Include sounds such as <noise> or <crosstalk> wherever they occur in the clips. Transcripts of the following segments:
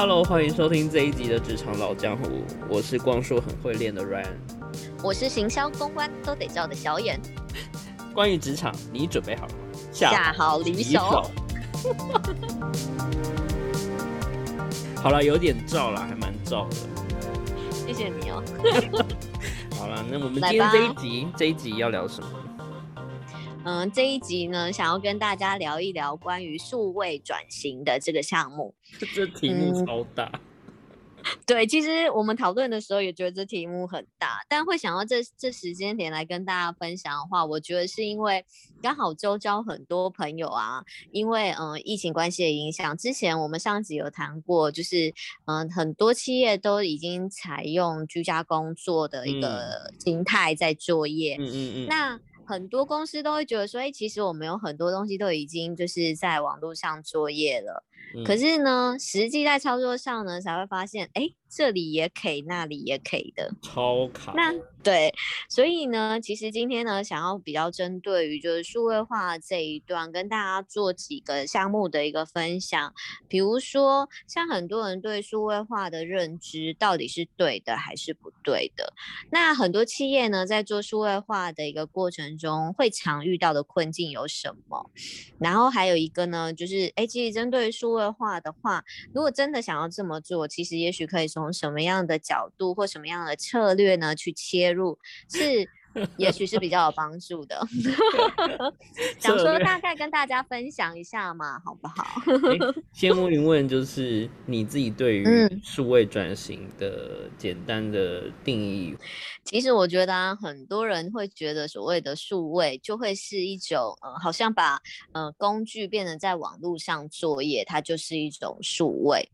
Hello，欢迎收听这一集的职场老江湖，我是光说很会练的 Ryan。我是行销公关都得叫的小眼，关于职场，你准备好了吗？下好离手。好了，<laughs> 有点燥了，还蛮燥的。谢谢你哦。<laughs> 好了，那我们今天这一集，这一集要聊什么？嗯，这一集呢，想要跟大家聊一聊关于数位转型的这个项目。这题目超大。<laughs> 对，其实我们讨论的时候也觉得这题目很大，但会想到这这时间点来跟大家分享的话，我觉得是因为刚好周遭很多朋友啊，因为嗯疫情关系的影响，之前我们上集有谈过，就是嗯很多企业都已经采用居家工作的一个心态在作业。嗯嗯嗯。那很多公司都会觉得说，哎，其实我们有很多东西都已经就是在网络上作业了。可是呢，实际在操作上呢，才会发现，哎，这里也可以，那里也可以的，超卡。那对，所以呢，其实今天呢，想要比较针对于就是数位化这一段，跟大家做几个项目的一个分享。比如说，像很多人对数位化的认知到底是对的还是不对的？那很多企业呢，在做数位化的一个过程中，会常遇到的困境有什么？然后还有一个呢，就是，哎，其实针对数位化的话，如果真的想要这么做，其实也许可以从什么样的角度或什么样的策略呢去切入，是。<laughs> 也许是比较有帮助的，<laughs> 想说大概跟大家分享一下嘛，好不好？先 <laughs> 问一问，就是你自己对于数位转型的简单的定义。其实我觉得啊，很多人会觉得所谓的数位就会是一种，呃，好像把呃工具变成在网络上作业，它就是一种数位。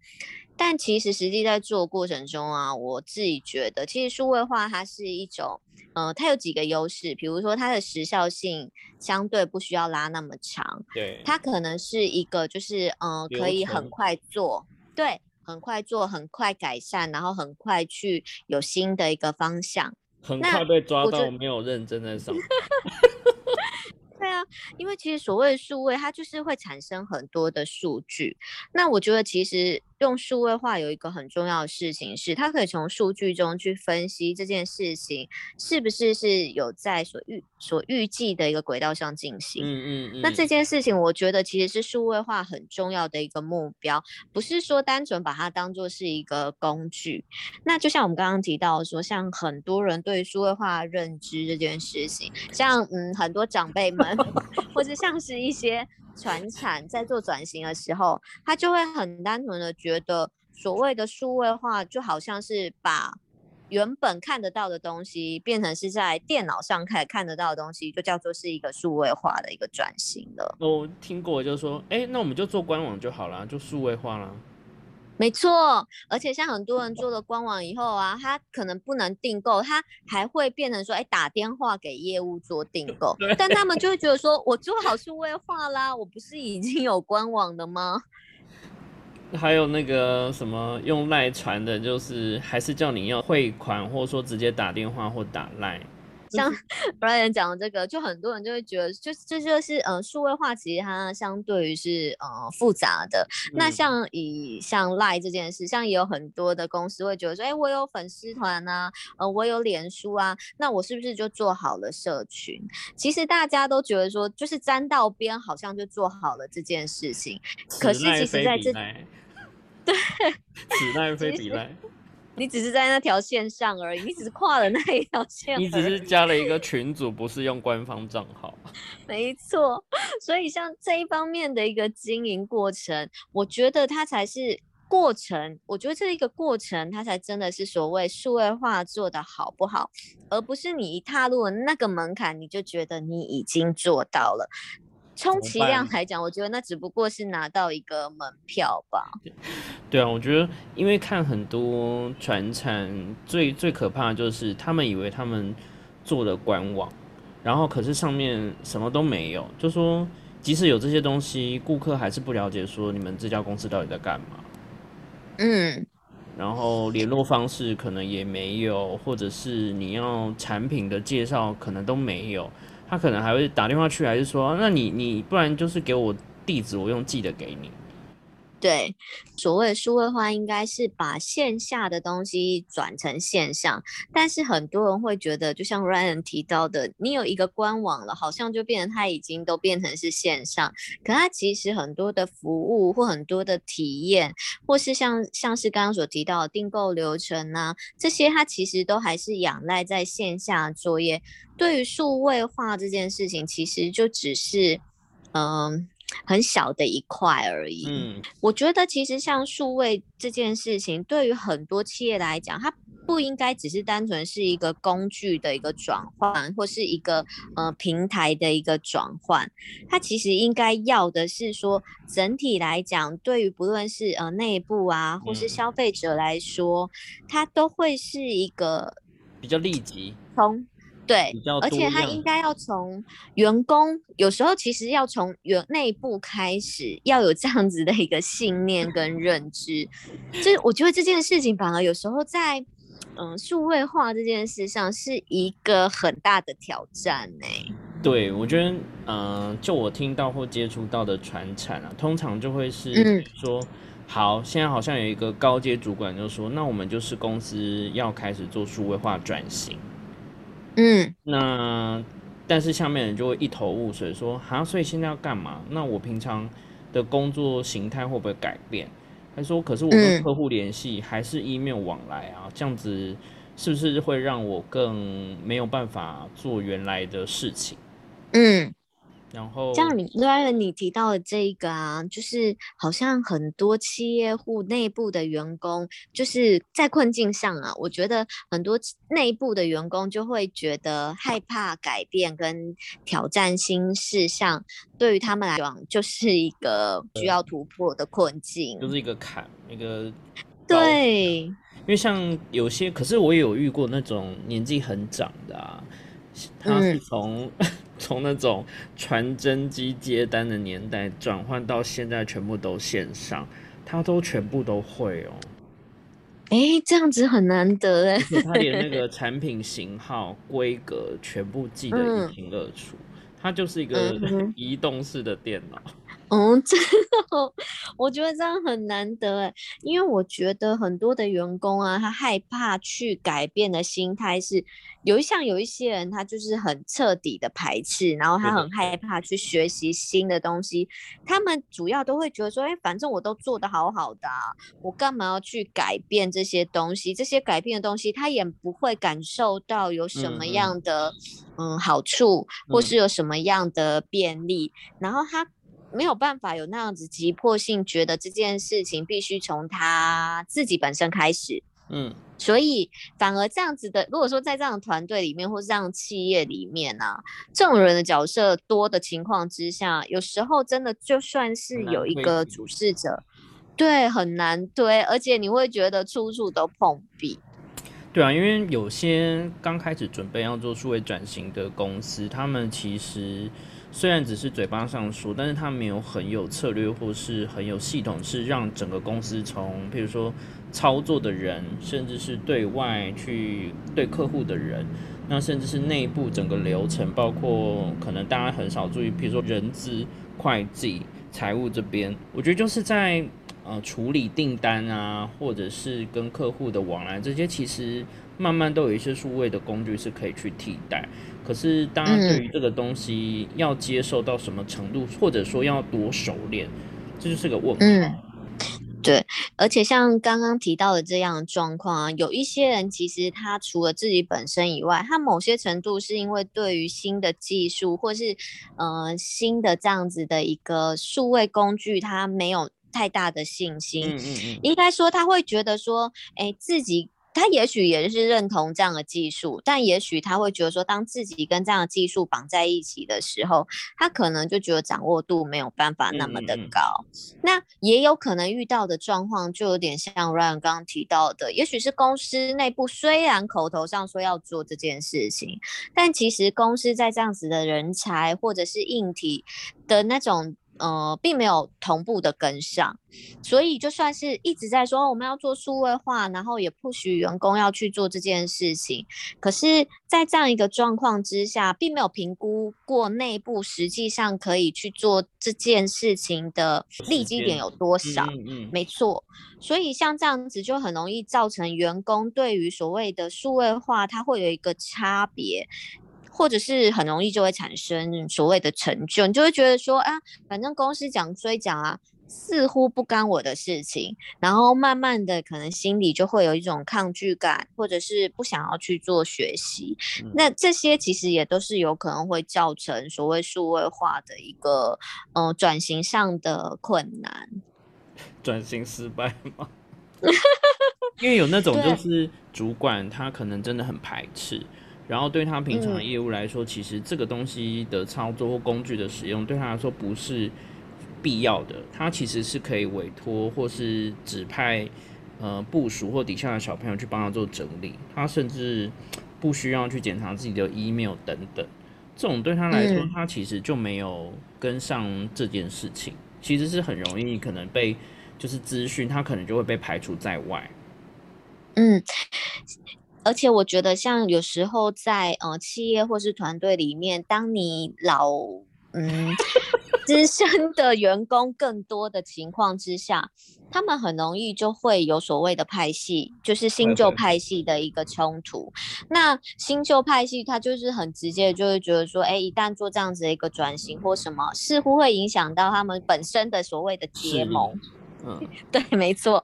但其实实际在做过程中啊，我自己觉得，其实数位化它是一种，呃，它有几个优势，比如说它的时效性相对不需要拉那么长，对，它可能是一个就是，呃，可以很快做，对，很快做，很快改善，然后很快去有新的一个方向，很快被抓到没有认真的上。<laughs> 对啊，因为其实所谓的数位，它就是会产生很多的数据，那我觉得其实。用数位化有一个很重要的事情是，它可以从数据中去分析这件事情是不是是有在所预所预计的一个轨道上进行。嗯嗯嗯。那这件事情，我觉得其实是数位化很重要的一个目标，不是说单纯把它当做是一个工具。那就像我们刚刚提到说，像很多人对数位化认知这件事情，像嗯很多长辈们，<laughs> 或者像是一些。传产在做转型的时候，他就会很单纯的觉得，所谓的数位化就好像是把原本看得到的东西变成是在电脑上看看得到的东西，就叫做是一个数位化的一个转型了。我听过，就是说，哎，那我们就做官网就好了，就数位化了。没错，而且像很多人做了官网以后啊，他可能不能订购，他还会变成说，哎，打电话给业务做订购，<laughs> 但他们就会觉得说，我做好数位化啦，我不是已经有官网的吗？<laughs> 还有那个什么用赖传的，就是还是叫你要汇款，或者说直接打电话或打赖。像 <laughs> Brian 讲的这个，就很多人就会觉得，就这就是呃，数位化其实它相对于是呃复杂的。那像以像 Line 这件事，像也有很多的公司会觉得说，哎，我有粉丝团啊，呃，我有脸书啊，那我是不是就做好了社群？其实大家都觉得说，就是沾到边，好像就做好了这件事情。可是其实在这，<laughs> 对，此赖非彼赖。你只是在那条线上而已，你只是跨了那一条线。你只是加了一个群组，不是用官方账号。<laughs> 没错，所以像这一方面的一个经营过程，我觉得它才是过程。我觉得这一个过程，它才真的是所谓数位化做的好不好，而不是你一踏入那个门槛，你就觉得你已经做到了。充其量来讲，我觉得那只不过是拿到一个门票吧。对啊，我觉得因为看很多传产，最最可怕的就是他们以为他们做了官网，然后可是上面什么都没有，就说即使有这些东西，顾客还是不了解说你们这家公司到底在干嘛。嗯，然后联络方式可能也没有，或者是你要产品的介绍可能都没有。他可能还会打电话去，还是说，那你你不然就是给我地址，我用寄的给你。对，所谓数位化，应该是把线下的东西转成线上。但是很多人会觉得，就像 Ryan 提到的，你有一个官网了，好像就变成它已经都变成是线上。可它其实很多的服务或很多的体验，或是像像是刚刚所提到的订购流程啊，这些它其实都还是仰赖在线下作业。对于数位化这件事情，其实就只是，嗯。很小的一块而已。嗯，我觉得其实像数位这件事情，对于很多企业来讲，它不应该只是单纯是一个工具的一个转换，或是一个呃平台的一个转换。它其实应该要的是说，整体来讲，对于不论是呃内部啊，或是消费者来说，它都会是一个比较立即从。对，而且他应该要从员工，有时候其实要从员内部开始，要有这样子的一个信念跟认知。这我觉得这件事情反而有时候在嗯数位化这件事上是一个很大的挑战呢。对，我觉得嗯，就我听到或接触到的传产啊，通常就会是说，好，现在好像有一个高阶主管就说，那我们就是公司要开始做数位化转型。嗯，那但是下面人就会一头雾水，说哈，所以现在要干嘛？那我平常的工作形态会不会改变？他说，可是我跟客户联系还是 email 往来啊，这样子是不是会让我更没有办法做原来的事情？嗯。然后，像你 Ryan 你提到的这个啊，就是好像很多企业户内部的员工，就是在困境上啊，我觉得很多内部的员工就会觉得害怕改变跟挑战新事项，对于他们来讲就是一个需要突破的困境，就是一个坎，一个对。因为像有些，可是我也有遇过那种年纪很长的啊，他是从。<laughs> 从那种传真机接单的年代转换到现在，全部都线上，他都全部都会哦。哎，这样子很难得哎。他连那个 <laughs> 产品型号、规格全部记得一清二楚，他就是一个移动式的电脑。哦，真的，<laughs> 我觉得这样很难得哎，因为我觉得很多的员工啊，他害怕去改变的心态是，有一像有一些人，他就是很彻底的排斥，然后他很害怕去学习新的东西。他们主要都会觉得说，哎，反正我都做得好好的，我干嘛要去改变这些东西？这些改变的东西，他也不会感受到有什么样的嗯好处，或是有什么样的便利，然后他。没有办法有那样子急迫性，觉得这件事情必须从他自己本身开始。嗯，所以反而这样子的，如果说在这样的团队里面，或是这样企业里面呢，这种人的角色多的情况之下，有时候真的就算是有一个主事者，对，很难推，而且你会觉得处处都碰壁。对啊，因为有些刚开始准备要做数位转型的公司，他们其实。虽然只是嘴巴上说，但是他没有很有策略或是很有系统，是让整个公司从，譬如说操作的人，甚至是对外去对客户的人，那甚至是内部整个流程，包括可能大家很少注意，譬如说人资、会计、财务这边，我觉得就是在呃处理订单啊，或者是跟客户的往来这些，其实慢慢都有一些数位的工具是可以去替代。可是，大家对于这个东西要接受到什么程度，或者说要多熟练，这就是个问号。嗯，对。而且像刚刚提到的这样的状况啊，有一些人其实他除了自己本身以外，他某些程度是因为对于新的技术或是呃新的这样子的一个数位工具，他没有太大的信心。嗯嗯嗯。应该说他会觉得说，哎，自己。他也许也是认同这样的技术，但也许他会觉得说，当自己跟这样的技术绑在一起的时候，他可能就觉得掌握度没有办法那么的高。那也有可能遇到的状况，就有点像 Ryan 刚刚提到的，也许是公司内部虽然口头上说要做这件事情，但其实公司在这样子的人才或者是硬体的那种。呃，并没有同步的跟上，所以就算是一直在说我们要做数位化，然后也不许员工要去做这件事情，可是，在这样一个状况之下，并没有评估过内部实际上可以去做这件事情的利基点有多少。嗯嗯，没错，所以像这样子就很容易造成员工对于所谓的数位化，它会有一个差别。或者是很容易就会产生所谓的成就，你就会觉得说啊，反正公司讲追讲啊，似乎不干我的事情，然后慢慢的可能心里就会有一种抗拒感，或者是不想要去做学习。那这些其实也都是有可能会造成所谓数位化的一个呃转型上的困难。转型失败吗？<laughs> 因为有那种就是主管他可能真的很排斥。然后对他平常业务来说，其实这个东西的操作或工具的使用对他来说不是必要的。他其实是可以委托或是指派呃部署或底下的小朋友去帮他做整理。他甚至不需要去检查自己的 email 等等。这种对他来说，他其实就没有跟上这件事情，其实是很容易可能被就是资讯，他可能就会被排除在外。嗯。而且我觉得，像有时候在呃企业或是团队里面，当你老嗯资深的员工更多的情况之下，他们很容易就会有所谓的派系，就是新旧派系的一个冲突。那新旧派系他就是很直接，就会觉得说，哎，一旦做这样子的一个转型或什么，似乎会影响到他们本身的所谓的结盟。嗯，<laughs> 对，没错。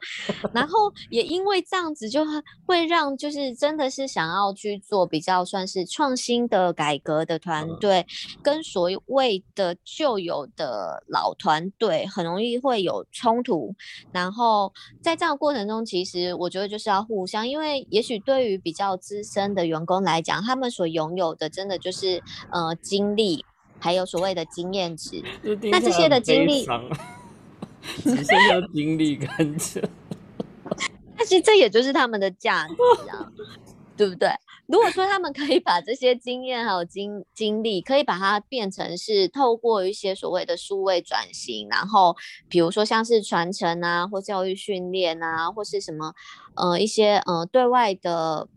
然后也因为这样子，就会让就是真的是想要去做比较算是创新的改革的团队，跟所谓的旧有的老团队很容易会有冲突。然后在这样的过程中，其实我觉得就是要互相，因为也许对于比较资深的员工来讲，他们所拥有的真的就是呃经历，还有所谓的经验值。那这些的经历。只剩下精力跟着，<laughs> 但是这也就是他们的价值啊，对不对？如果说他们可以把这些经验还有经经历，可以把它变成是透过一些所谓的数位转型，然后比如说像是传承啊，或教育训练啊，或是什么呃一些呃对外的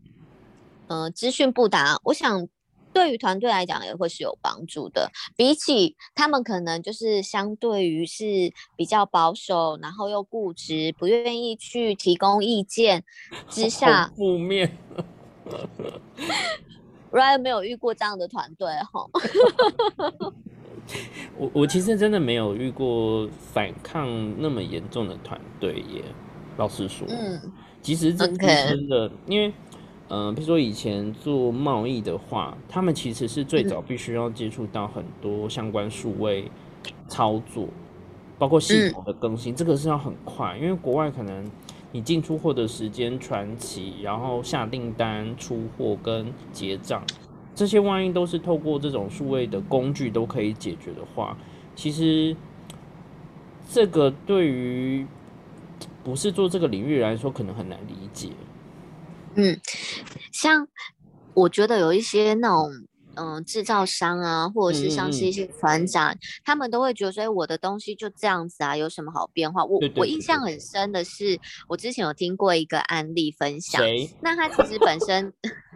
呃资讯布达，我想。对于团队来讲也会是有帮助的，比起他们可能就是相对于是比较保守，然后又固执，不愿意去提供意见 <laughs> 之下，负面。Ryan 没有遇过这样的团队哈。<laughs> 我我其实真的没有遇过反抗那么严重的团队耶，老实说，嗯，其实这真的因为。嗯，比如说以前做贸易的话，他们其实是最早必须要接触到很多相关数位操作，包括系统的更新，这个是要很快，因为国外可能你进出货的时间传奇，然后下订单、出货跟结账，这些万一都是透过这种数位的工具都可以解决的话，其实这个对于不是做这个领域来说，可能很难理解。嗯，像我觉得有一些那种嗯制造商啊，或者是像是一些船长，他们都会觉得说我的东西就这样子啊，有什么好变化？我我印象。很深的是，我之前有听过一个案例分享，那他其实本身。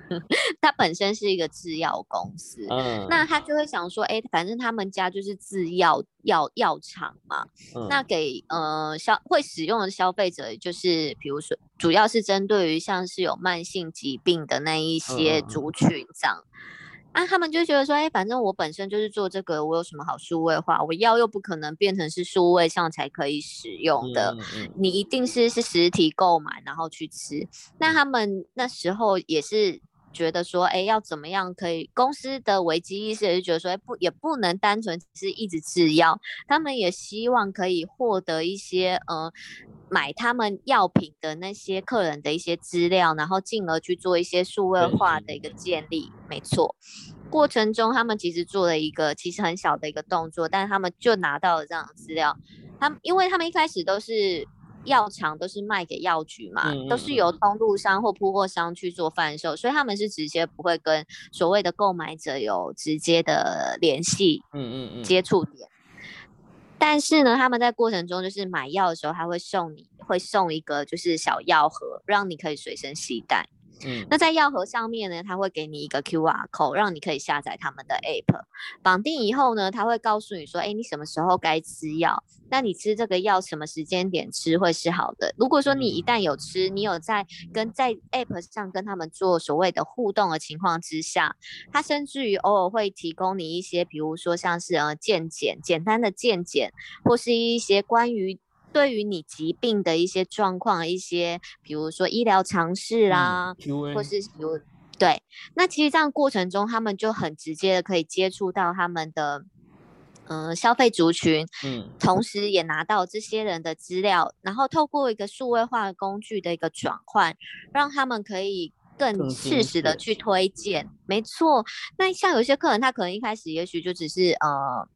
<laughs> 他本身是一个制药公司，嗯，那他就会想说，哎，反正他们家就是制药药药厂嘛，那。给呃消会使用的消费者，就是比如说，主要是针对于像是有慢性疾病的那一些族群这样，啊，他们就觉得说，哎，反正我本身就是做这个，我有什么好数位化？我药又不可能变成是数位上才可以使用的，你一定是是实体购买然后去吃。那他们那时候也是。觉得说，哎，要怎么样可以？公司的危机意识也是觉得说，哎，不，也不能单纯只是一直制药，他们也希望可以获得一些，呃，买他们药品的那些客人的一些资料，然后进而去做一些数位化的一个建立。没错，过程中他们其实做了一个其实很小的一个动作，但是他们就拿到了这样的资料。他们因为他们一开始都是。药厂都是卖给药局嘛，都是由通路商或铺货商去做贩售，所以他们是直接不会跟所谓的购买者有直接的联系，嗯嗯嗯，接触点。但是呢，他们在过程中就是买药的时候，他会送你会送一个就是小药盒，让你可以随身携带。嗯，那在药盒上面呢，它会给你一个 QR code，让你可以下载他们的 app。绑定以后呢，他会告诉你说，哎，你什么时候该吃药？那你吃这个药什么时间点吃会是好的？如果说你一旦有吃，你有在跟在 app 上跟他们做所谓的互动的情况之下，他甚至于偶尔会提供你一些，比如说像是呃健检简单的健检，或是一些关于。对于你疾病的一些状况，一些比如说医疗常识啊，或是比如对，那其实这样过程中，他们就很直接的可以接触到他们的嗯消费族群，嗯，同时也拿到这些人的资料，然后透过一个数位化工具的一个转换，让他们可以更适时的去推荐。没错，那像有些客人，他可能一开始也许就只是呃。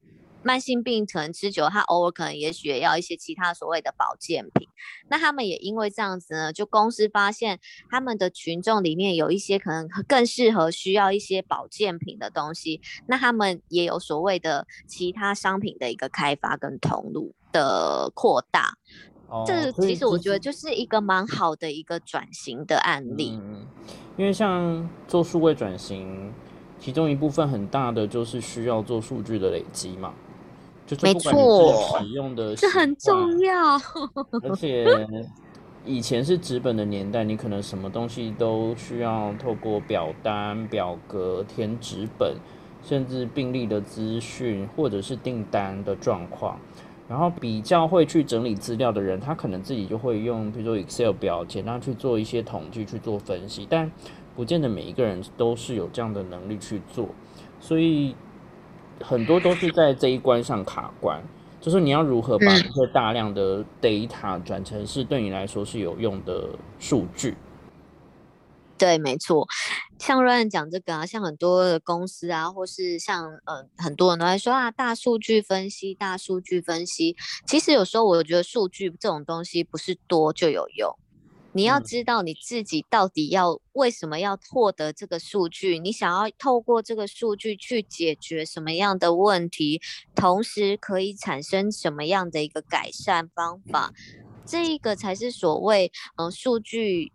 慢性病可能吃久，他偶尔可能也许也要一些其他所谓的保健品。那他们也因为这样子呢，就公司发现他们的群众里面有一些可能更适合需要一些保健品的东西，那他们也有所谓的其他商品的一个开发跟通路的扩大。这其实我觉得就是一个蛮好的一个转型的案例。嗯，因为像做数位转型，其中一部分很大的就是需要做数据的累积嘛。没错，使用的这很重要。而且 <laughs> 以前是纸本的年代，你可能什么东西都需要透过表单、表格填纸本，甚至病例的资讯或者是订单的状况。然后比较会去整理资料的人，他可能自己就会用，比如说 Excel 表，简单去做一些统计去做分析。但不见得每一个人都是有这样的能力去做，所以。很多都是在这一关上卡关，就是你要如何把这些大量的 data 转成是对你来说是有用的数据。对，没错。像 Ryan 讲这个啊，像很多的公司啊，或是像呃很多人都在说啊，大数据分析，大数据分析。其实有时候我觉得数据这种东西不是多就有用。你要知道你自己到底要为什么要获得这个数据，你想要透过这个数据去解决什么样的问题，同时可以产生什么样的一个改善方法，这一个才是所谓嗯数据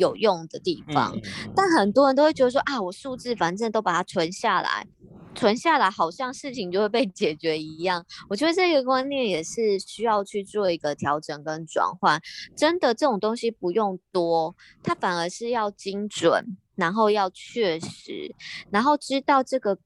有用的地方。但很多人都会觉得说啊，我数字反正都把它存下来。存下来，好像事情就会被解决一样。我觉得这个观念也是需要去做一个调整跟转换。真的，这种东西不用多，它反而是要精准，然后要确实，然后知道这个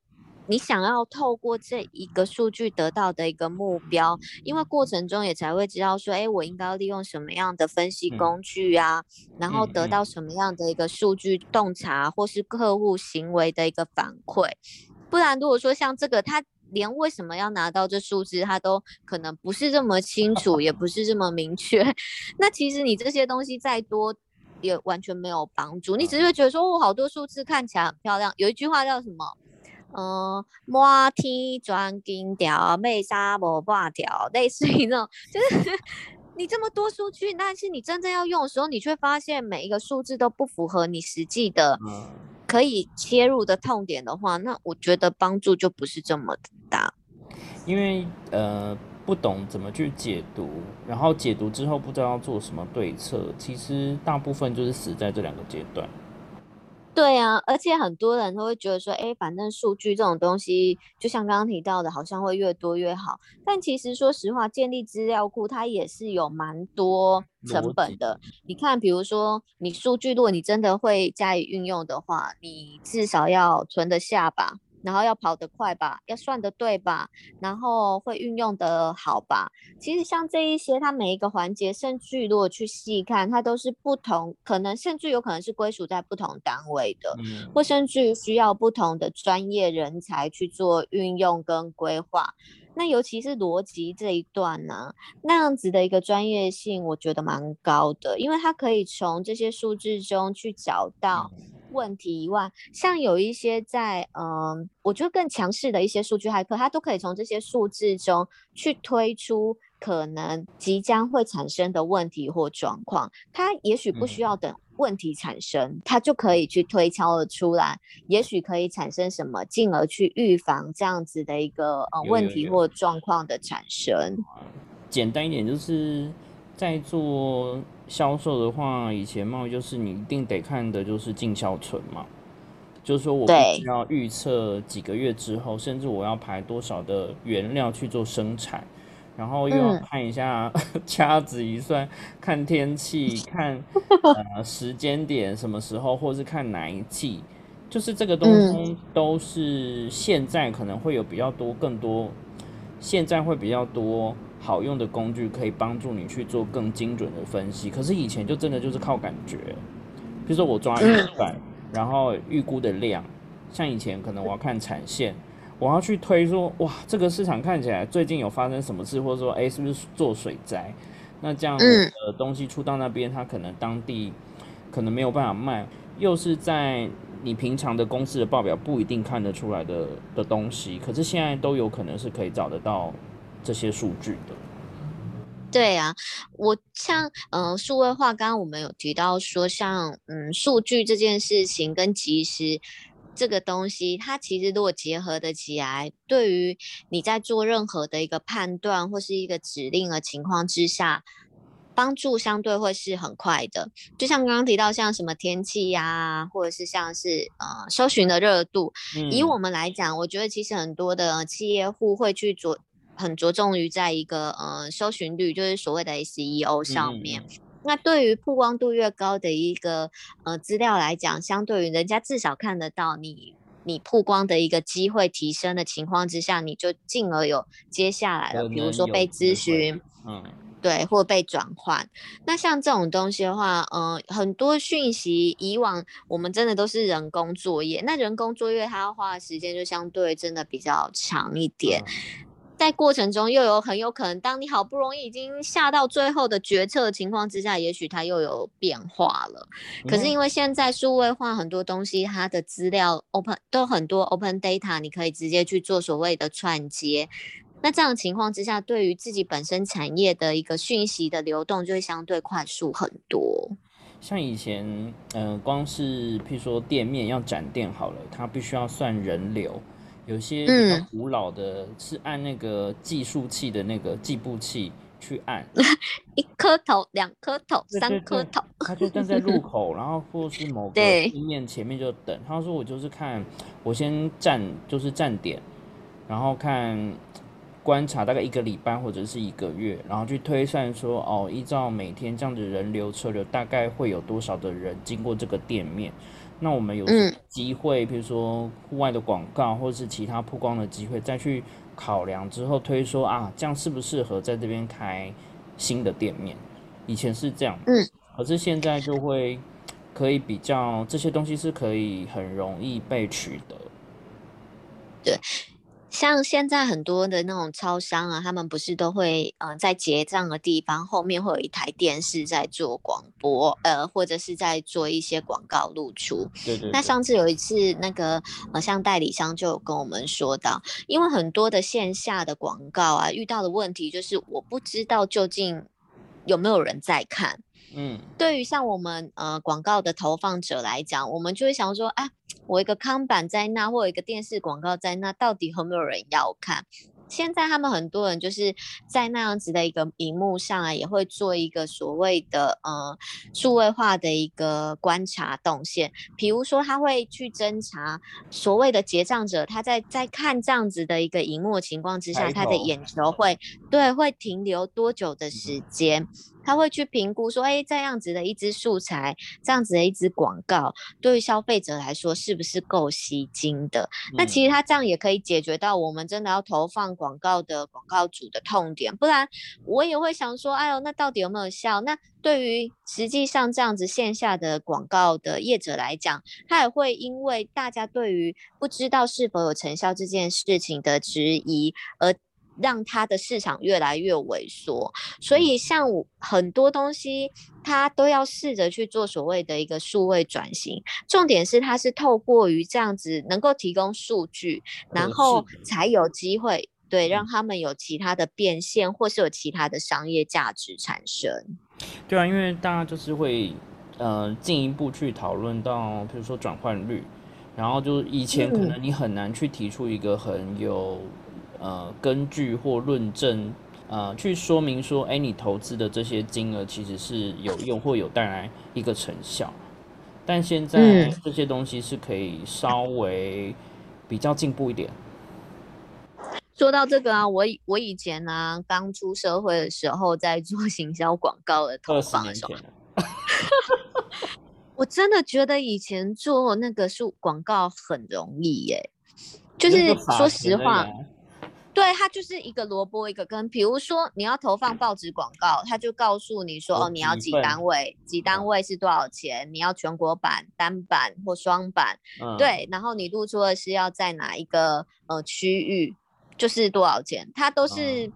你想要透过这一个数据得到的一个目标。因为过程中也才会知道说，哎，我应该要利用什么样的分析工具啊，然后得到什么样的一个数据洞察，或是客户行为的一个反馈。不然，如果说像这个，他连为什么要拿到这数字，他都可能不是这么清楚，也不是这么明确。<laughs> 那其实你这些东西再多，也完全没有帮助。你只是会觉得说，我好多数字看起来很漂亮。有一句话叫什么？嗯，摩天转金条，妹沙无挂条，<laughs> 类似于那种，<laughs> 就是 <laughs> 你这么多数据，但是你真正要用的时候，你却发现每一个数字都不符合你实际的。可以切入的痛点的话，那我觉得帮助就不是这么大。因为呃，不懂怎么去解读，然后解读之后不知道要做什么对策，其实大部分就是死在这两个阶段。对啊，而且很多人都会觉得说，哎，反正数据这种东西，就像刚刚提到的，好像会越多越好。但其实说实话，建立资料库它也是有蛮多成本的。你看，比如说你数据，如果你真的会加以运用的话，你至少要存得下吧。然后要跑得快吧，要算得对吧，然后会运用得好吧。其实像这一些，它每一个环节，甚至如果去细看，它都是不同，可能甚至有可能是归属在不同单位的，或甚至需要不同的专业人才去做运用跟规划。那尤其是逻辑这一段呢，那样子的一个专业性，我觉得蛮高的，因为它可以从这些数字中去找到。问题以外，像有一些在嗯，我觉得更强势的一些数据骇客，他都可以从这些数字中去推出可能即将会产生的问题或状况。他也许不需要等问题产生，它就可以去推敲了出来，也许可以产生什么，进而去预防这样子的一个呃问题或状况的产生。简单一点，就是在做销售的话，以前贸易就是你一定得看的就是进销存嘛，就是说我必须要预测几个月之后，甚至我要排多少的原料去做生产。然后又要看一下 <laughs> 掐指一算，看天气，<laughs> 看呃时间点什么时候，或是看哪一季，就是这个东西都是现在可能会有比较多更多，现在会比较多好用的工具可以帮助你去做更精准的分析。可是以前就真的就是靠感觉，比如说我抓预算，然后预估的量，像以前可能我要看产线。我要去推说，哇，这个市场看起来最近有发生什么事，或者说，哎，是不是做水灾？那这样的东西出到那边，它可能当地可能没有办法卖，又是在你平常的公司的报表不一定看得出来的的东西，可是现在都有可能是可以找得到这些数据的。对啊，我像嗯，数位化，刚刚我们有提到说，像嗯，数据这件事情跟即时。这个东西，它其实如果结合的起来，对于你在做任何的一个判断或是一个指令的情况之下，帮助相对会是很快的。就像刚刚提到，像什么天气呀，或者是像是呃搜寻的热度，以我们来讲，我觉得其实很多的企业户会去着很着重于在一个呃搜寻率，就是所谓的 SEO 上面。那对于曝光度越高的一个呃资料来讲，相对于人家至少看得到你你曝光的一个机会提升的情况之下，你就进而有接下来了，比如说被咨询，嗯，对，或被转换。那像这种东西的话，嗯，很多讯息以往我们真的都是人工作业，那人工作业它要花的时间就相对真的比较长一点。在过程中又有很有可能，当你好不容易已经下到最后的决策情况之下，也许它又有变化了。可是因为现在数位化很多东西，它的资料 open 都很多 open data，你可以直接去做所谓的串接。那这样的情况之下，对于自己本身产业的一个讯息的流动，就会相对快速很多。像以前，嗯，光是譬如说店面要展店好了，它必须要算人流。有些比较古老的，是按那个计数器的那个计步器去按，<laughs> 一颗头、两颗头、三颗头，他就站在路口，<laughs> 然后或是某个店面前面就等。他说：“我就是看，我先站，就是站点，然后看观察大概一个礼拜或者是一个月，然后去推算说，哦，依照每天这样的人流车流，大概会有多少的人经过这个店面。”那我们有机会，比如说户外的广告，或者是其他曝光的机会，再去考量之后推说啊，这样适不适合在这边开新的店面？以前是这样，嗯，可是现在就会可以比较这些东西是可以很容易被取得，对。像现在很多的那种超商啊，他们不是都会，嗯，在结账的地方后面会有一台电视在做广播，呃，或者是在做一些广告露出。对对。那上次有一次，那个呃，像代理商就有跟我们说到，因为很多的线下的广告啊，遇到的问题就是我不知道究竟有没有人在看。嗯，对于像我们呃广告的投放者来讲，我们就会想说，哎，我一个康板在那，或一个电视广告在那，到底有没有人要看？现在他们很多人就是在那样子的一个荧幕上啊，也会做一个所谓的呃数位化的一个观察动线，比如说他会去侦查所谓的结账者，他在在看这样子的一个荧幕情况之下，他的眼球会对会停留多久的时间。他会去评估说，哎，这样子的一支素材，这样子的一支广告，对于消费者来说是不是够吸睛的？那其实他这样也可以解决到我们真的要投放广告的广告主的痛点。不然我也会想说，哎呦，那到底有没有效？那对于实际上这样子线下的广告的业者来讲，他也会因为大家对于不知道是否有成效这件事情的质疑而。让它的市场越来越萎缩，所以像很多东西，它都要试着去做所谓的一个数位转型。重点是它是透过于这样子能够提供数据，然后才有机会对让他们有其他的变现，或是有其他的商业价值产生。对啊，因为大家就是会呃进一步去讨论到，比如说转换率，然后就以前可能你很难去提出一个很有呃根据或论证，呃去说明说，哎，你投资的这些金额其实是有用或有带来一个成效，但现在这些东西是可以稍微比较进步一点。说到这个啊，我我以前呢刚出社会的时候，在做行销广告的投放的时候，我真的觉得以前做那个数广告很容易耶，就是说实话，对，它就是一个萝卜一个根。比如说你要投放报纸广告，它就告诉你说，哦，你要几单位，几单位是多少钱？你要全国版、单版或双版，对，然后你露出的是要在哪一个呃区域。就是多少钱，它都是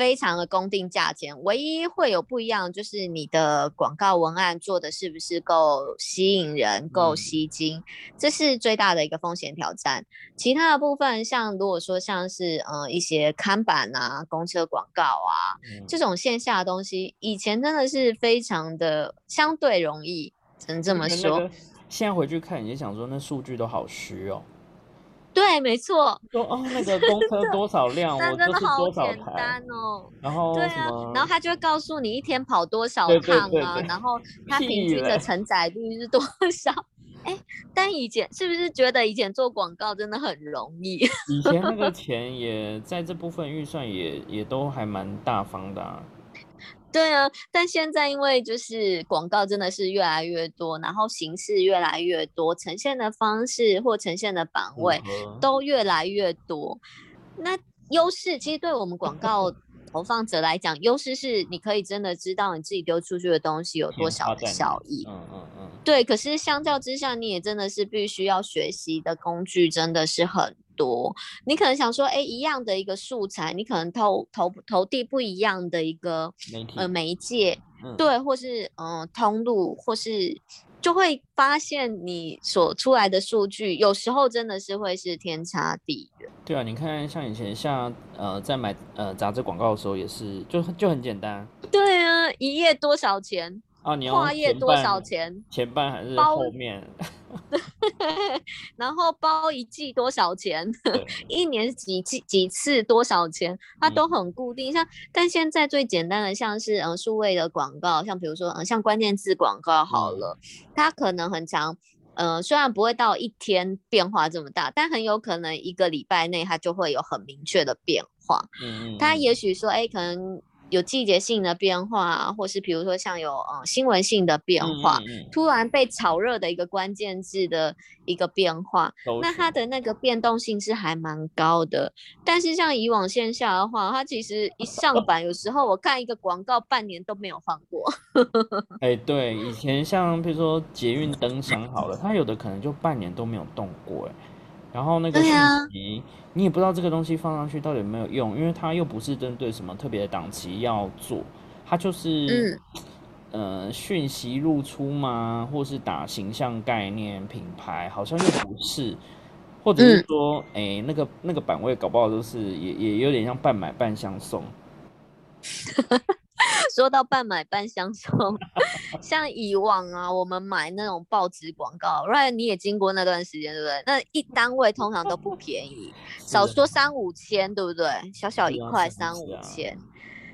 非常的公定价钱，唯一会有不一样，就是你的广告文案做的是不是够吸引人、够吸睛，这是最大的一个风险挑战。其他的部分，像如果说像是呃一些看板啊、公车广告啊这种线下的东西，以前真的是非常的相对容易，只能这么说。现在回去看，也想说那数据都好虚哦。对，没错。说哦，那个公 <laughs> 车多少辆，<laughs> 我就是多少台哦。然后对啊，然后他就会告诉你一天跑多少趟啊，然后他平均的承载率是多少？<laughs> 哎，但以前是不是觉得以前做广告真的很容易？以前那个钱也在这部分预算也也都还蛮大方的。对啊，但现在因为就是广告真的是越来越多，然后形式越来越多，呈现的方式或呈现的版位都越来越多。那优势其实对我们广告投放者来讲，优势是你可以真的知道你自己丢出去的东西有多少的效益。嗯嗯嗯。对，可是相较之下，你也真的是必须要学习的工具真的是很。多，你可能想说，哎，一样的一个素材，你可能投投投递不一样的一个呃媒介，对，或是嗯通路，或是就会发现你所出来的数据，有时候真的是会是天差地远。对啊，你看像以前像呃在买呃杂志广告的时候，也是就就很简单。对啊，一页多少钱？啊，你跨页多少钱？前半还是后面？<laughs> <laughs> 然后包一季多少钱？<laughs> 一年几季几次多少钱？它都很固定。像但现在最简单的，像是嗯数位的广告，像比如说嗯像关键字广告好了，它可能很长，呃虽然不会到一天变化这么大，但很有可能一个礼拜内它就会有很明确的变化。嗯嗯，它也许说哎可能。有季节性的变化，或是比如说像有呃新闻性的变化，突然被炒热的一个关键字的一个变化，那它的那个变动性是还蛮高的。但是像以往线下的话，它其实一上版，有时候我看一个广告半年都没有换过。<laughs> 哎，对，以前像比如说捷运灯箱好了，它有的可能就半年都没有动过，哎。然后那个讯息，你也不知道这个东西放上去到底有没有用，因为它又不是针对什么特别的档期要做，它就是，呃，讯息露出吗？或是打形象概念品牌，好像又不是，或者是说，哎，那个那个版位搞不好都是也也有点像半买半相送。<laughs> 说到半买半相送，<laughs> 像以往啊，我们买那种报纸广告，right？你也经过那段时间，对不对？那一单位通常都不便宜，少说三五千，对不对？小小一块三五千。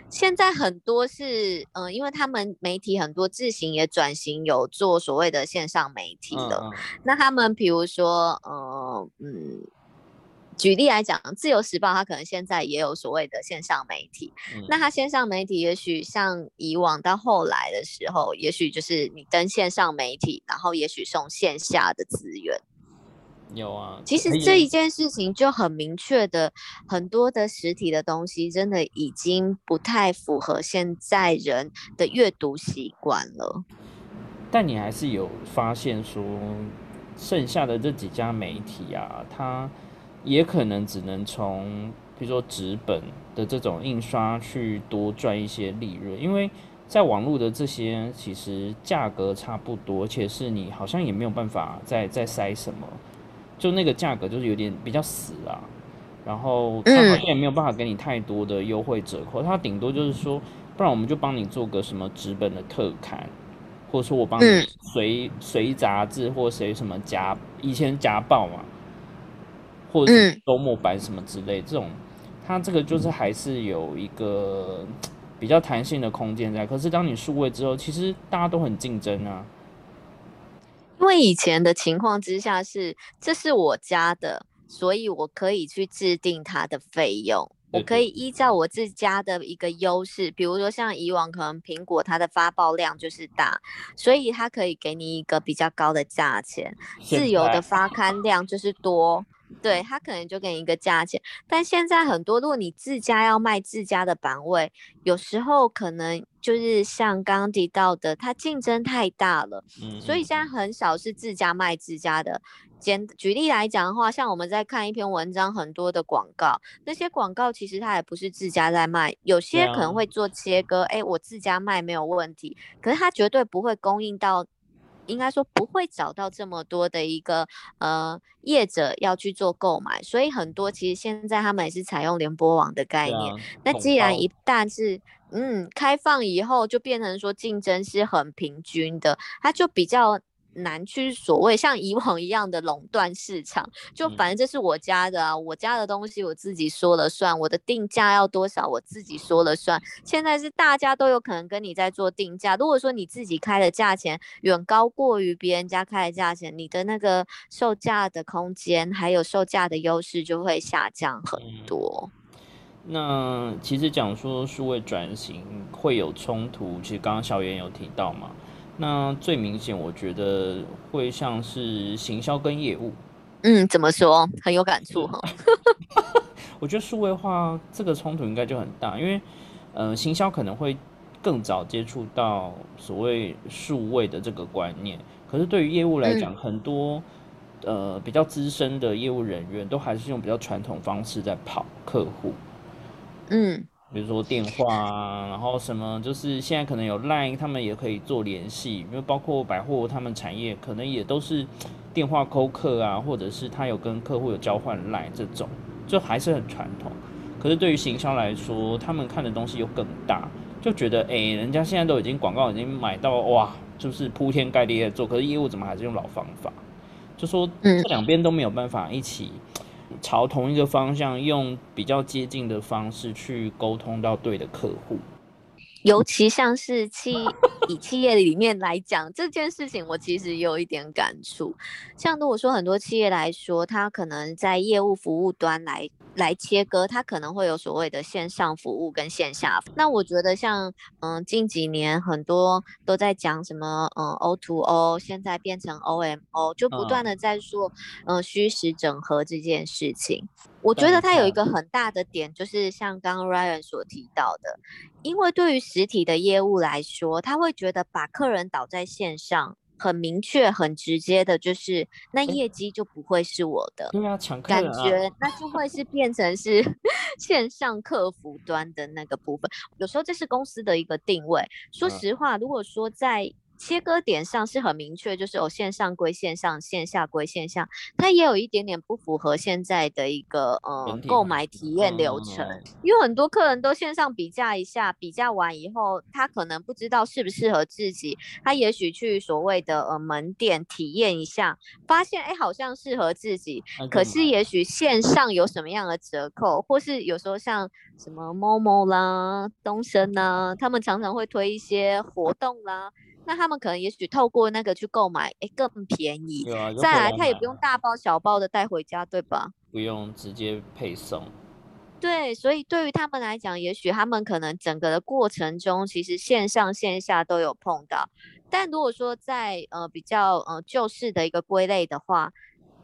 现在很多是，嗯，因为他们媒体很多自行也转型，有做所谓的线上媒体了。那他们比如说，呃，嗯。举例来讲，《自由时报》它可能现在也有所谓的线上媒体，那它线上媒体也许像以往到后来的时候，也许就是你登线上媒体，然后也许送线下的资源。有啊，其实这一件事情就很明确的，很多的实体的东西真的已经不太符合现在人的阅读习惯了。但你还是有发现说，剩下的这几家媒体啊，它。也可能只能从，比如说纸本的这种印刷去多赚一些利润，因为在网络的这些其实价格差不多，而且是你好像也没有办法再再塞什么，就那个价格就是有点比较死啊，然后他好像也没有办法给你太多的优惠折扣，他顶多就是说，不然我们就帮你做个什么纸本的特刊。或者说我帮你随随杂志或随什么夹，以前夹报嘛，或者是周末版什么之类，这种它这个就是还是有一个 <tsk> 比较弹性的空间在。可是当你数位之后，其实大家都很竞争啊。因为以前的情况之下是，这是我家的，所以我可以去制定它的费用，我可以依照我自家的一个优势，比如说像以往可能苹果它的发报量就是大，所以它可以给你一个比较高的价钱，自由的发刊量就是多。对他可能就给你一个价钱，但现在很多，如果你自家要卖自家的版位，有时候可能就是像刚刚提到的，它竞争太大了，嗯，所以现在很少是自家卖自家的。简举例来讲的话，像我们在看一篇文章，很多的广告，那些广告其实它也不是自家在卖，有些可能会做切割，哎，我自家卖没有问题，可是它绝对不会供应到。应该说不会找到这么多的一个呃业者要去做购买，所以很多其实现在他们也是采用联播网的概念。那既然一旦是嗯开放以后，就变成说竞争是很平均的，它就比较。难去所谓像以往一样的垄断市场，就反正这是我家的啊，我家的东西我自己说了算，我的定价要多少我自己说了算。现在是大家都有可能跟你在做定价，如果说你自己开的价钱远高过于别人家开的价钱，你的那个售价的空间还有售价的优势就会下降很多。那其实讲说数位转型会有冲突，其实刚刚小袁有提到嘛。那最明显，我觉得会像是行销跟业务。嗯，怎么说？很有感触哈。<laughs> 我觉得数位化这个冲突应该就很大，因为呃，行销可能会更早接触到所谓数位的这个观念，可是对于业务来讲，很多呃比较资深的业务人员都还是用比较传统方式在跑客户。嗯。比如说电话啊，然后什么就是现在可能有 Line，他们也可以做联系，因为包括百货他们产业可能也都是电话扣客啊，或者是他有跟客户有交换 Line 这种，就还是很传统。可是对于行销来说，他们看的东西又更大，就觉得哎，人家现在都已经广告已经买到哇，就是铺天盖地在做，可是业务怎么还是用老方法？就说这两边都没有办法一起。朝同一个方向，用比较接近的方式去沟通到对的客户。尤其像是企以企业里面来讲这件事情，我其实有一点感触。像如果说很多企业来说，它可能在业务服务端来来切割，它可能会有所谓的线上服务跟线下。那我觉得像嗯近几年很多都在讲什么嗯 O to O，现在变成 O M O，就不断的在说嗯虚实整合这件事情。我觉得它有一个很大的点，就是像刚刚 Ryan 所提到的，因为对于实体的业务来说，他会觉得把客人导在线上，很明确、很直接的，就是那业绩就不会是我的。对啊，抢客感觉那就会是变成是 <laughs> 线上客服端的那个部分。有时候这是公司的一个定位。说实话，如果说在切割点上是很明确，就是哦，线上归线上，线下归线下，它也有一点点不符合现在的一个呃购买体验流程，因为很多客人都线上比价一下，比价完以后，他可能不知道适不适合自己，他也许去所谓的呃门店体验一下，发现哎好像适合自己，可是也许线上有什么样的折扣，或是有时候像什么某某啦、东升啦，他们常常会推一些活动啦。那他们可能也许透过那个去购买，哎，更便宜。对啊，再来他也不用大包小包的带回家，对吧？不用直接配送。对，所以对于他们来讲，也许他们可能整个的过程中，其实线上线下都有碰到。但如果说在呃比较呃旧式的一个归类的话，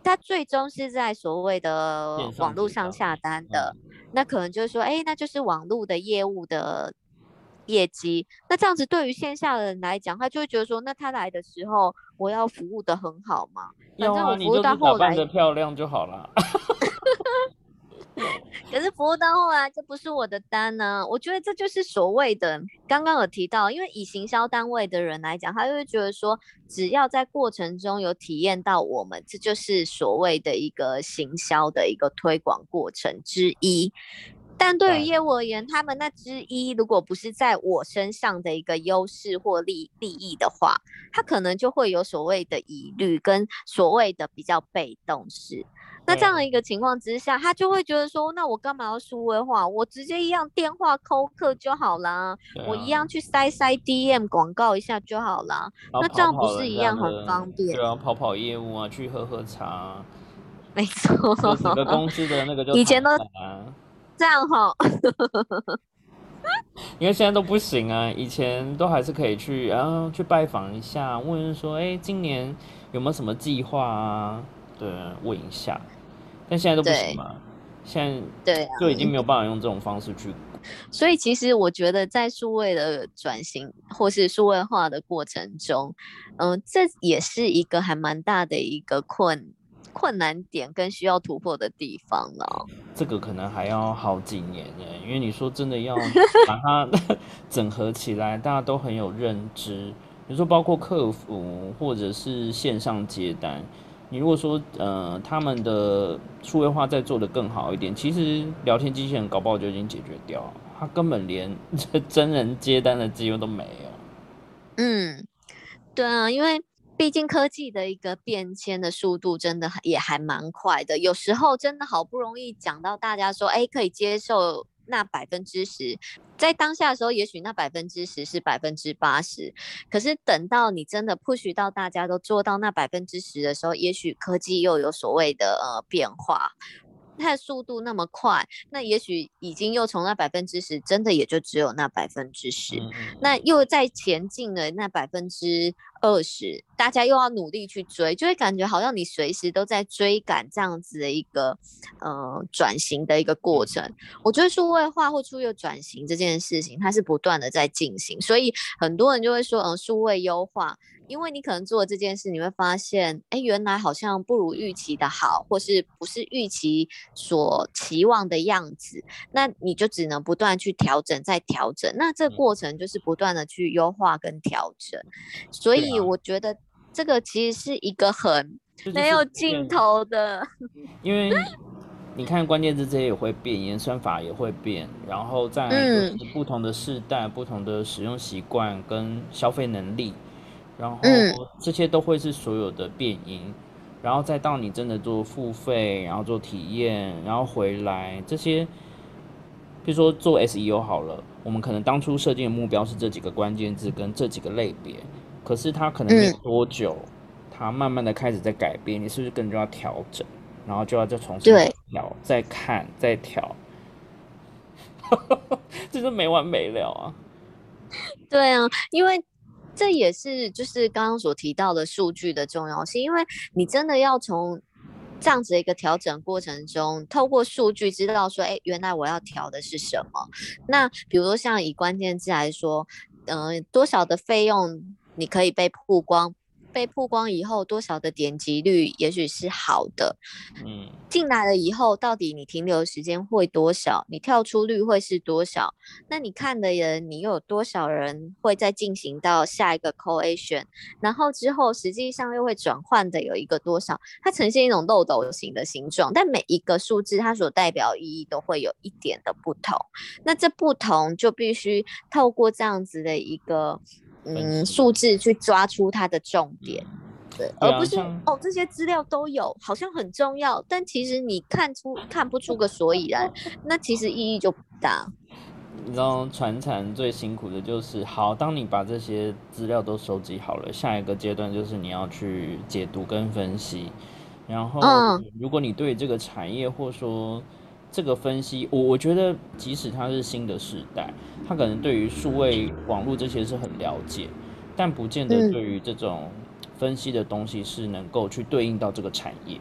它最终是在所谓的网络上下单的，那可能就是说，哎，那就是网络的业务的。业绩，那这样子对于线下的人来讲，他就会觉得说，那他来的时候我要服务的很好嘛，反正我服务到后来的漂亮就好了。<laughs> 可是服务到后来，这不是我的单呢。我觉得这就是所谓的刚刚有提到，因为以行销单位的人来讲，他就会觉得说，只要在过程中有体验到我们，这就是所谓的一个行销的一个推广过程之一。但对于业务而言，他们那之一如果不是在我身上的一个优势或利利益的话，他可能就会有所谓的疑虑跟所谓的比较被动式。那这样的一个情况之下，他就会觉得说，那我干嘛要数位化？我直接一样电话扣客就好啦，我一样去塞塞 DM 广告一下就好啦。那这样不是一样很方便？对啊，跑跑业务啊，去喝喝茶。没错，整个公司的那个就以前都这样哈。<laughs> 因为现在都不行啊，以前都还是可以去，然后去拜访一下，问问说，哎，今年有没有什么计划啊？对，问一下。但现在都不行嘛，现在对就已经没有办法用这种方式去。所以其实我觉得，在数位的转型或是数位化的过程中，嗯，这也是一个还蛮大的一个困困难点跟需要突破的地方了。这个可能还要好几年耶，因为你说真的要 <laughs> 把它 <laughs> 整合起来，大家都很有认知。比如说，包括客服或者是线上接单。你如果说，呃，他们的数位化再做得更好一点，其实聊天机器人搞不好就已经解决掉，他根本连 <laughs> 真人接单的机会都没有。嗯，对啊，因为毕竟科技的一个变迁的速度真的也还蛮快的，有时候真的好不容易讲到大家说，哎，可以接受。那百分之十，在当下的时候，也许那百分之十是百分之八十，可是等到你真的 push 到大家都做到那百分之十的时候，也许科技又有所谓的呃变化。它的速度那么快，那也许已经又从那百分之十，真的也就只有那百分之十，那又在前进了那百分之二十，大家又要努力去追，就会感觉好像你随时都在追赶这样子的一个呃转型的一个过程。我觉得数位化或数位转型这件事情，它是不断的在进行，所以很多人就会说，嗯，数位优化。因为你可能做这件事，你会发现，哎，原来好像不如预期的好，或是不是预期所期望的样子，那你就只能不断去调整，再调整。那这过程就是不断的去优化跟调整。所以我觉得这个其实是一个很 <laughs> 没有尽头的。因为你看关键字这些也会变，演算法也会变，然后在不同的世代、不同的使用习惯跟消费能力。然后这些都会是所有的变因，然后再到你真的做付费，然后做体验，然后回来这些，比如说做 SEO 好了，我们可能当初设定的目标是这几个关键字跟这几个类别，可是它可能没有多久，它慢慢的开始在改变，你是不是更就要调整，然后就要再重新调，再看，再调，<laughs> 这是没完没了啊！对啊，因为。这也是就是刚刚所提到的数据的重要性，因为你真的要从这样子的一个调整过程中，透过数据知道说，哎，原来我要调的是什么。那比如说像以关键字来说，嗯，多少的费用你可以被曝光。被曝光以后，多少的点击率也许是好的，嗯，进来了以后，到底你停留时间会多少？你跳出率会是多少？那你看的人，你又有多少人会再进行到下一个 call action？然后之后实际上又会转换的有一个多少？它呈现一种漏斗形的形状，但每一个数字它所代表意义都会有一点的不同。那这不同就必须透过这样子的一个。嗯，数字去抓出它的重点，对，而不是哦这些资料都有，好像很重要，但其实你看出看不出个所以然，那其实意义就不大。你知道传产最辛苦的就是，好，当你把这些资料都收集好了，下一个阶段就是你要去解读跟分析，然后如果你对这个产业或说。这个分析，我我觉得，即使它是新的时代，他可能对于数位网络这些是很了解，但不见得对于这种分析的东西是能够去对应到这个产业。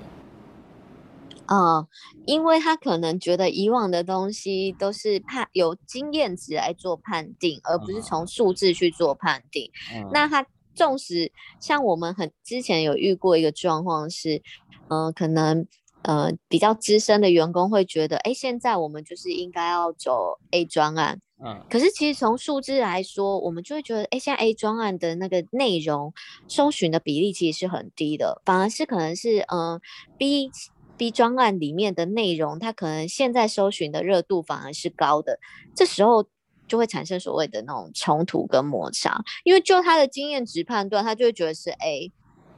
啊，因为他可能觉得以往的东西都是判有经验值来做判定，而不是从数字去做判定。那他纵使像我们很之前有遇过一个状况是，嗯，可能。呃，比较资深的员工会觉得，哎，现在我们就是应该要走 A 专案，嗯，可是其实从数字来说，我们就会觉得，哎，现在 A 专案的那个内容搜寻的比例其实是很低的，反而是可能是，嗯，B B 专案里面的内容，它可能现在搜寻的热度反而是高的，这时候就会产生所谓的那种冲突跟摩擦，因为就他的经验值判断，他就会觉得是 A。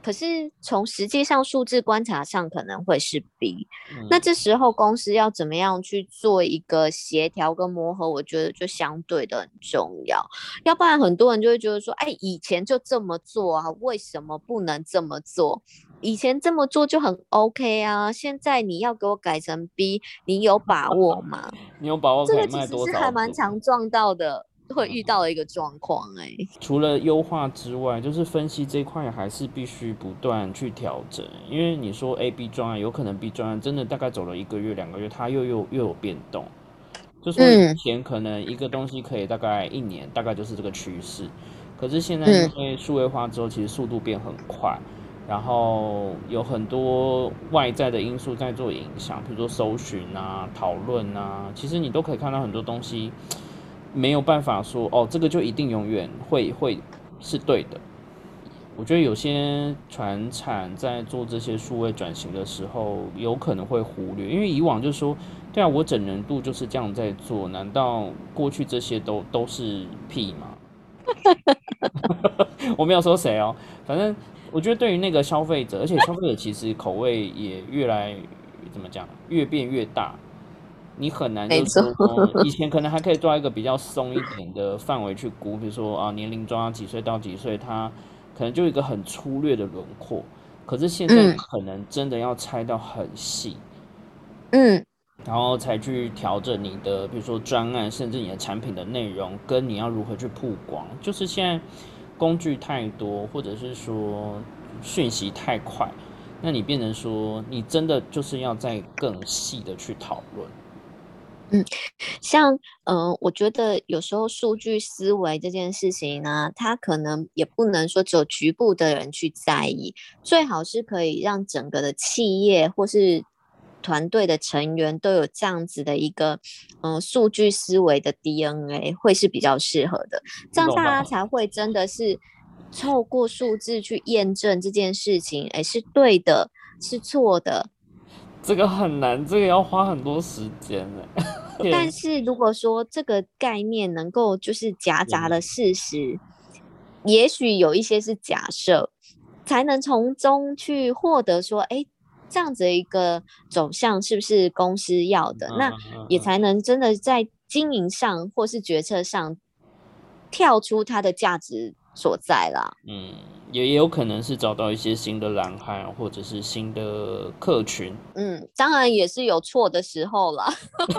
可是从实际上数字观察上可能会是 B，那这时候公司要怎么样去做一个协调跟磨合？我觉得就相对的很重要，要不然很多人就会觉得说，哎，以前就这么做啊，为什么不能这么做？以前这么做就很 OK 啊，现在你要给我改成 B，你有把握吗？你有把握？这个其实是还蛮常撞到的。会遇到的一个状况，哎，除了优化之外，就是分析这块还是必须不断去调整，因为你说 A、B 专案有可能 B 专案真的大概走了一个月、两个月，它又又又有变动，就是以前可能一个东西可以大概一年，大概就是这个趋势，可是现在因为数位化之后，其实速度变很快，然后有很多外在的因素在做影响，比如说搜寻啊、讨论啊，其实你都可以看到很多东西。没有办法说哦，这个就一定永远会会是对的。我觉得有些船产在做这些数位转型的时候，有可能会忽略，因为以往就是说，对啊，我整人度就是这样在做，难道过去这些都都是屁吗？<laughs> 我没有说谁哦，反正我觉得对于那个消费者，而且消费者其实口味也越来怎么讲，越变越大。你很难就说，以前可能还可以抓一个比较松一点的范围去估，比如说啊年龄抓几岁到几岁，它可能就一个很粗略的轮廓。可是现在可能真的要拆到很细，嗯，然后才去调整你的，比如说专案，甚至你的产品的内容，跟你要如何去曝光。就是现在工具太多，或者是说讯息太快，那你变成说你真的就是要再更细的去讨论。嗯，像嗯，我觉得有时候数据思维这件事情呢，它可能也不能说只有局部的人去在意，最好是可以让整个的企业或是团队的成员都有这样子的一个嗯数据思维的 DNA，会是比较适合的，这样大家才会真的是透过数字去验证这件事情，哎，是对的，是错的。这个很难，这个要花很多时间呢。<laughs> 但是如果说这个概念能够就是夹杂了事实，也许有一些是假设，才能从中去获得说，哎，这样子一个走向是不是公司要的？那也才能真的在经营上或是决策上跳出它的价值所在啦。嗯。也也有可能是找到一些新的蓝海，或者是新的客群。嗯，当然也是有错的时候了。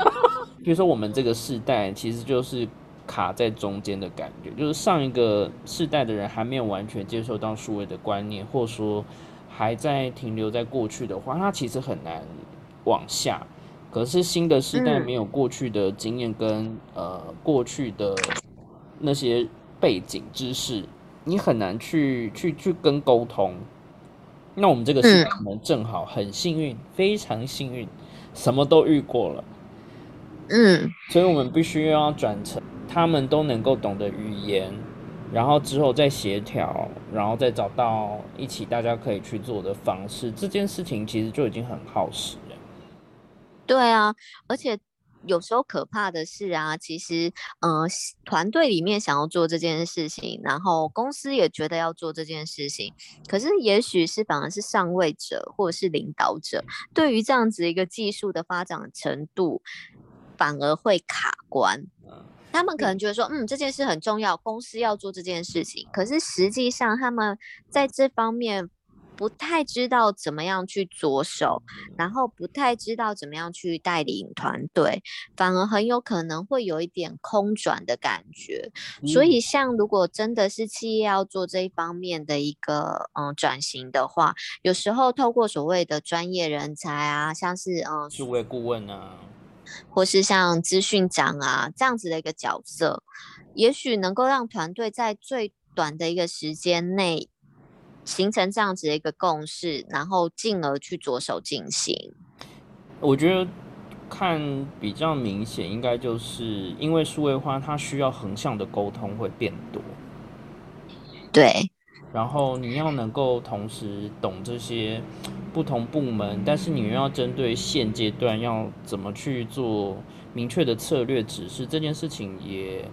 <laughs> 比如说我们这个世代，其实就是卡在中间的感觉，就是上一个世代的人还没有完全接受到数位的观念，或者说还在停留在过去的话，他其实很难往下。可是新的世代没有过去的经验跟呃过去的那些背景知识。你很难去去去跟沟通，那我们这个时代可能正好很幸运，非常幸运，什么都遇过了，嗯，所以我们必须要转成他们都能够懂的语言，然后之后再协调，然后再找到一起大家可以去做的方式，这件事情其实就已经很耗时了。对啊，而且。有时候可怕的是啊，其实，呃，团队里面想要做这件事情，然后公司也觉得要做这件事情，可是也许是反而是上位者或者是领导者，对于这样子一个技术的发展程度，反而会卡关。他们可能觉得说，嗯，这件事很重要，公司要做这件事情，可是实际上他们在这方面。不太知道怎么样去着手，然后不太知道怎么样去带领团队，反而很有可能会有一点空转的感觉。所以，像如果真的是企业要做这一方面的一个嗯转型的话，有时候透过所谓的专业人才啊，像是嗯数位顾问啊，或是像资讯长啊这样子的一个角色，也许能够让团队在最短的一个时间内。形成这样子的一个共识，然后进而去着手进行。我觉得看比较明显，应该就是因为数位化，它需要横向的沟通会变多。对，然后你要能够同时懂这些不同部门，但是你又要针对现阶段要怎么去做明确的策略指示，这件事情也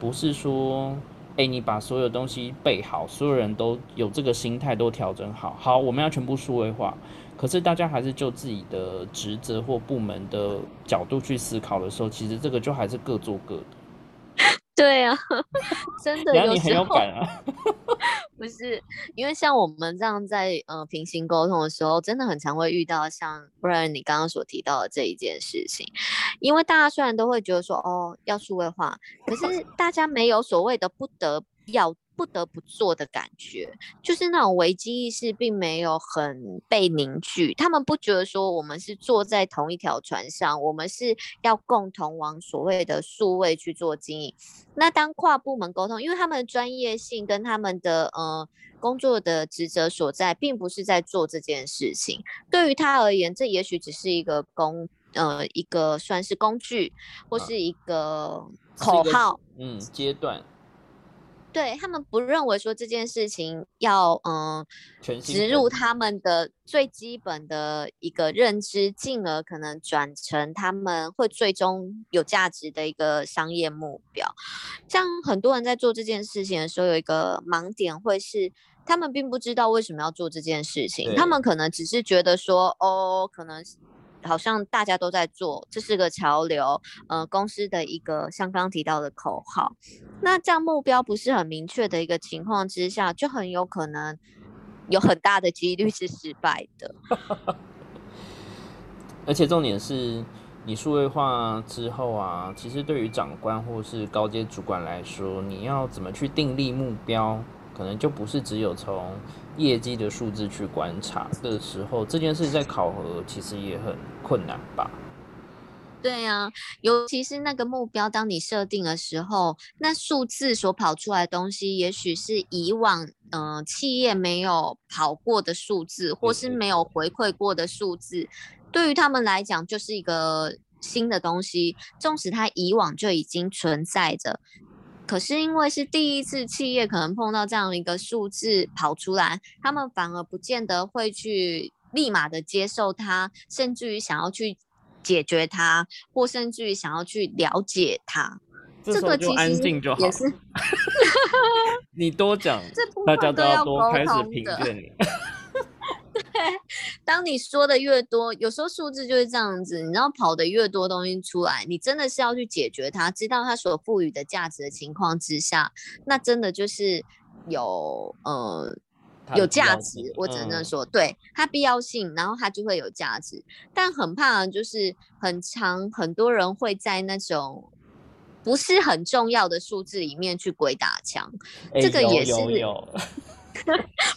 不是说，哎，你把所有东西备好，所有人都有这个心态都调整好，好，我们要全部数位化，可是大家还是就自己的职责或部门的角度去思考的时候，其实这个就还是各做各的。<laughs> 对啊，<laughs> 真的有时候 <laughs> 不是因为像我们这样在呃平行沟通的时候，真的很常会遇到像不然你刚刚所提到的这一件事情。因为大家虽然都会觉得说哦要数位化，可是大家没有所谓的不得要。不得不做的感觉，就是那种危机意识并没有很被凝聚。他们不觉得说我们是坐在同一条船上，我们是要共同往所谓的数位去做经营。那当跨部门沟通，因为他们的专业性跟他们的呃工作的职责所在，并不是在做这件事情。对于他而言，这也许只是一个工呃一个算是工具，或是一个口号，嗯，阶段。对他们不认为说这件事情要嗯植入他们的最基本的一个认知，进而可能转成他们会最终有价值的一个商业目标。像很多人在做这件事情的时候，有一个盲点会是他们并不知道为什么要做这件事情，他们可能只是觉得说哦，可能。好像大家都在做，这是个潮流，呃，公司的一个像刚提到的口号。那这样目标不是很明确的一个情况之下，就很有可能有很大的几率是失败的。<laughs> 而且重点是，你数位化之后啊，其实对于长官或是高阶主管来说，你要怎么去定立目标？可能就不是只有从业绩的数字去观察的时候，这件事在考核其实也很困难吧？对呀，尤其是那个目标，当你设定的时候，那数字所跑出来的东西，也许是以往嗯企业没有跑过的数字，或是没有回馈过的数字，对于他们来讲就是一个新的东西，纵使它以往就已经存在着。可是因为是第一次企业可能碰到这样一个数字跑出来，他们反而不见得会去立马的接受它，甚至于想要去解决它，或甚至于想要去了解它。这个其实也是，<laughs> 你多讲，大家都要多开始评论你。<laughs> <laughs> 当你说的越多，有时候数字就是这样子，你知道跑的越多东西出来，你真的是要去解决它，知道它所赋予的价值的情况之下，那真的就是有呃有价值。我只能说，对它必要性，然后它就会有价值。但很怕就是很长，很多人会在那种不是很重要的数字里面去鬼打墙，这个也是。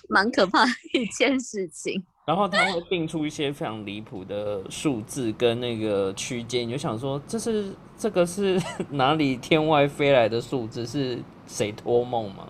蛮可怕的一件事情，然后他会定出一些非常离谱的数字跟那个区间，你就想说这是这个是 <laughs> 哪里天外飞来的数字？是谁托梦吗？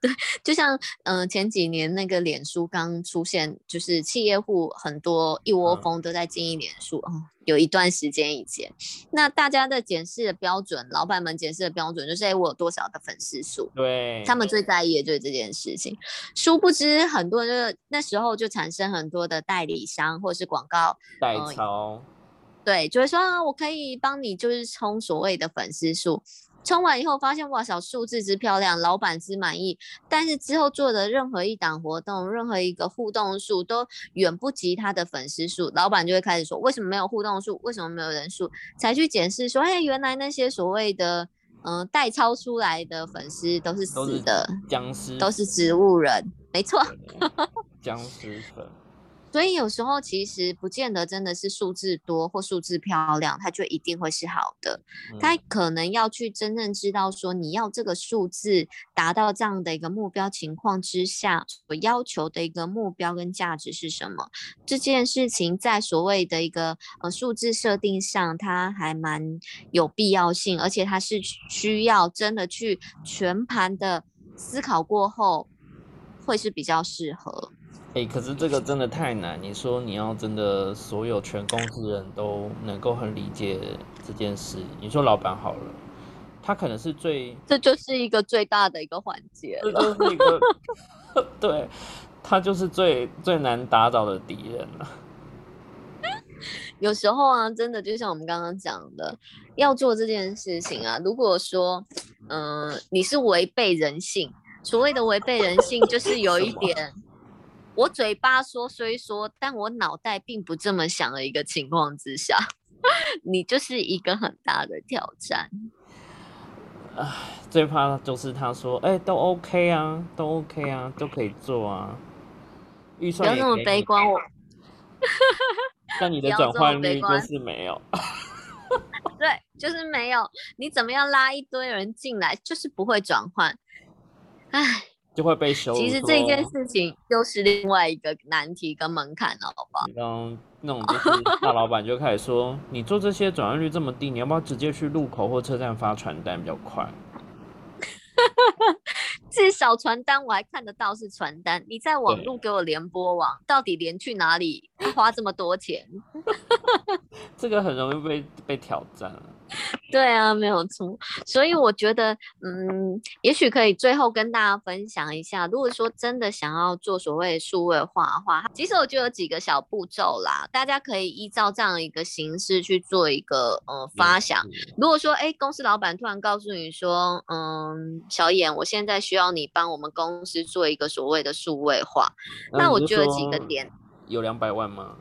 对，就像嗯前几年那个脸书刚出现，就是企业户很多一窝蜂都在经营脸书哦，有一段时间以前，那大家的检视的标准，老板们检视的标准就是哎我有多少的粉丝数，对，他们最在意的就是这件事情。殊不知很多人那时候就产生很多的代理商或者是广告代操，对，就会说啊我可以帮你就是冲所谓的粉丝数。冲完以后发现哇，小数字之漂亮，老板之满意，但是之后做的任何一档活动，任何一个互动数都远不及他的粉丝数，老板就会开始说为什么没有互动数，为什么没有人数，才去检视说，哎，原来那些所谓的嗯代抄出来的粉丝都是死的僵尸，都是植物人，没错，<laughs> 僵尸粉。所以有时候其实不见得真的是数字多或数字漂亮，它就一定会是好的。它可能要去真正知道说，你要这个数字达到这样的一个目标情况之下，所要求的一个目标跟价值是什么？这件事情在所谓的一个呃数字设定上，它还蛮有必要性，而且它是需要真的去全盘的思考过后，会是比较适合。哎，可是这个真的太难。你说你要真的所有全公司人都能够很理解这件事，你说老板好了，他可能是最，这就是一个最大的一个环节这了。就是一个，<laughs> 对，他就是最最难打倒的敌人了。<laughs> 有时候啊，真的就像我们刚刚讲的，要做这件事情啊，如果说，嗯、你是违背人性，所谓的违背人性，就是有一点，我嘴巴说虽说，但我脑袋并不这么想的一个情况之下，<laughs> 你就是一个很大的挑战。唉最怕就是他说，哎、都 OK 啊，都 OK 啊，都可以做啊，预不要那么悲观，我 <laughs> 但你的转换率就是没有。<laughs> 对，就是没有，你怎么样拉一堆人进来，就是不会转换。唉，就会被羞辱。其实这件，事情又是另外一个难题跟门槛了，好吧？然后那种就是大老板就开始说，你做这些转换率这么低，你要不要直接去路口或车站发传单比较快？<laughs> 至少传单我还看得到是传单，你在网对络给我连播网，到底连去哪里？花这么多钱？<laughs> 这个很容易被被挑战了。对啊，没有错。所以我觉得，嗯，也许可以最后跟大家分享一下，如果说真的想要做所谓数位化的话，其实我就有几个小步骤啦，大家可以依照这样一个形式去做一个呃发想。如果说，哎，公司老板突然告诉你说，嗯，小眼，我现在需要你帮我们公司做一个所谓的数位化，那我你就觉得几个说点，有两百万吗？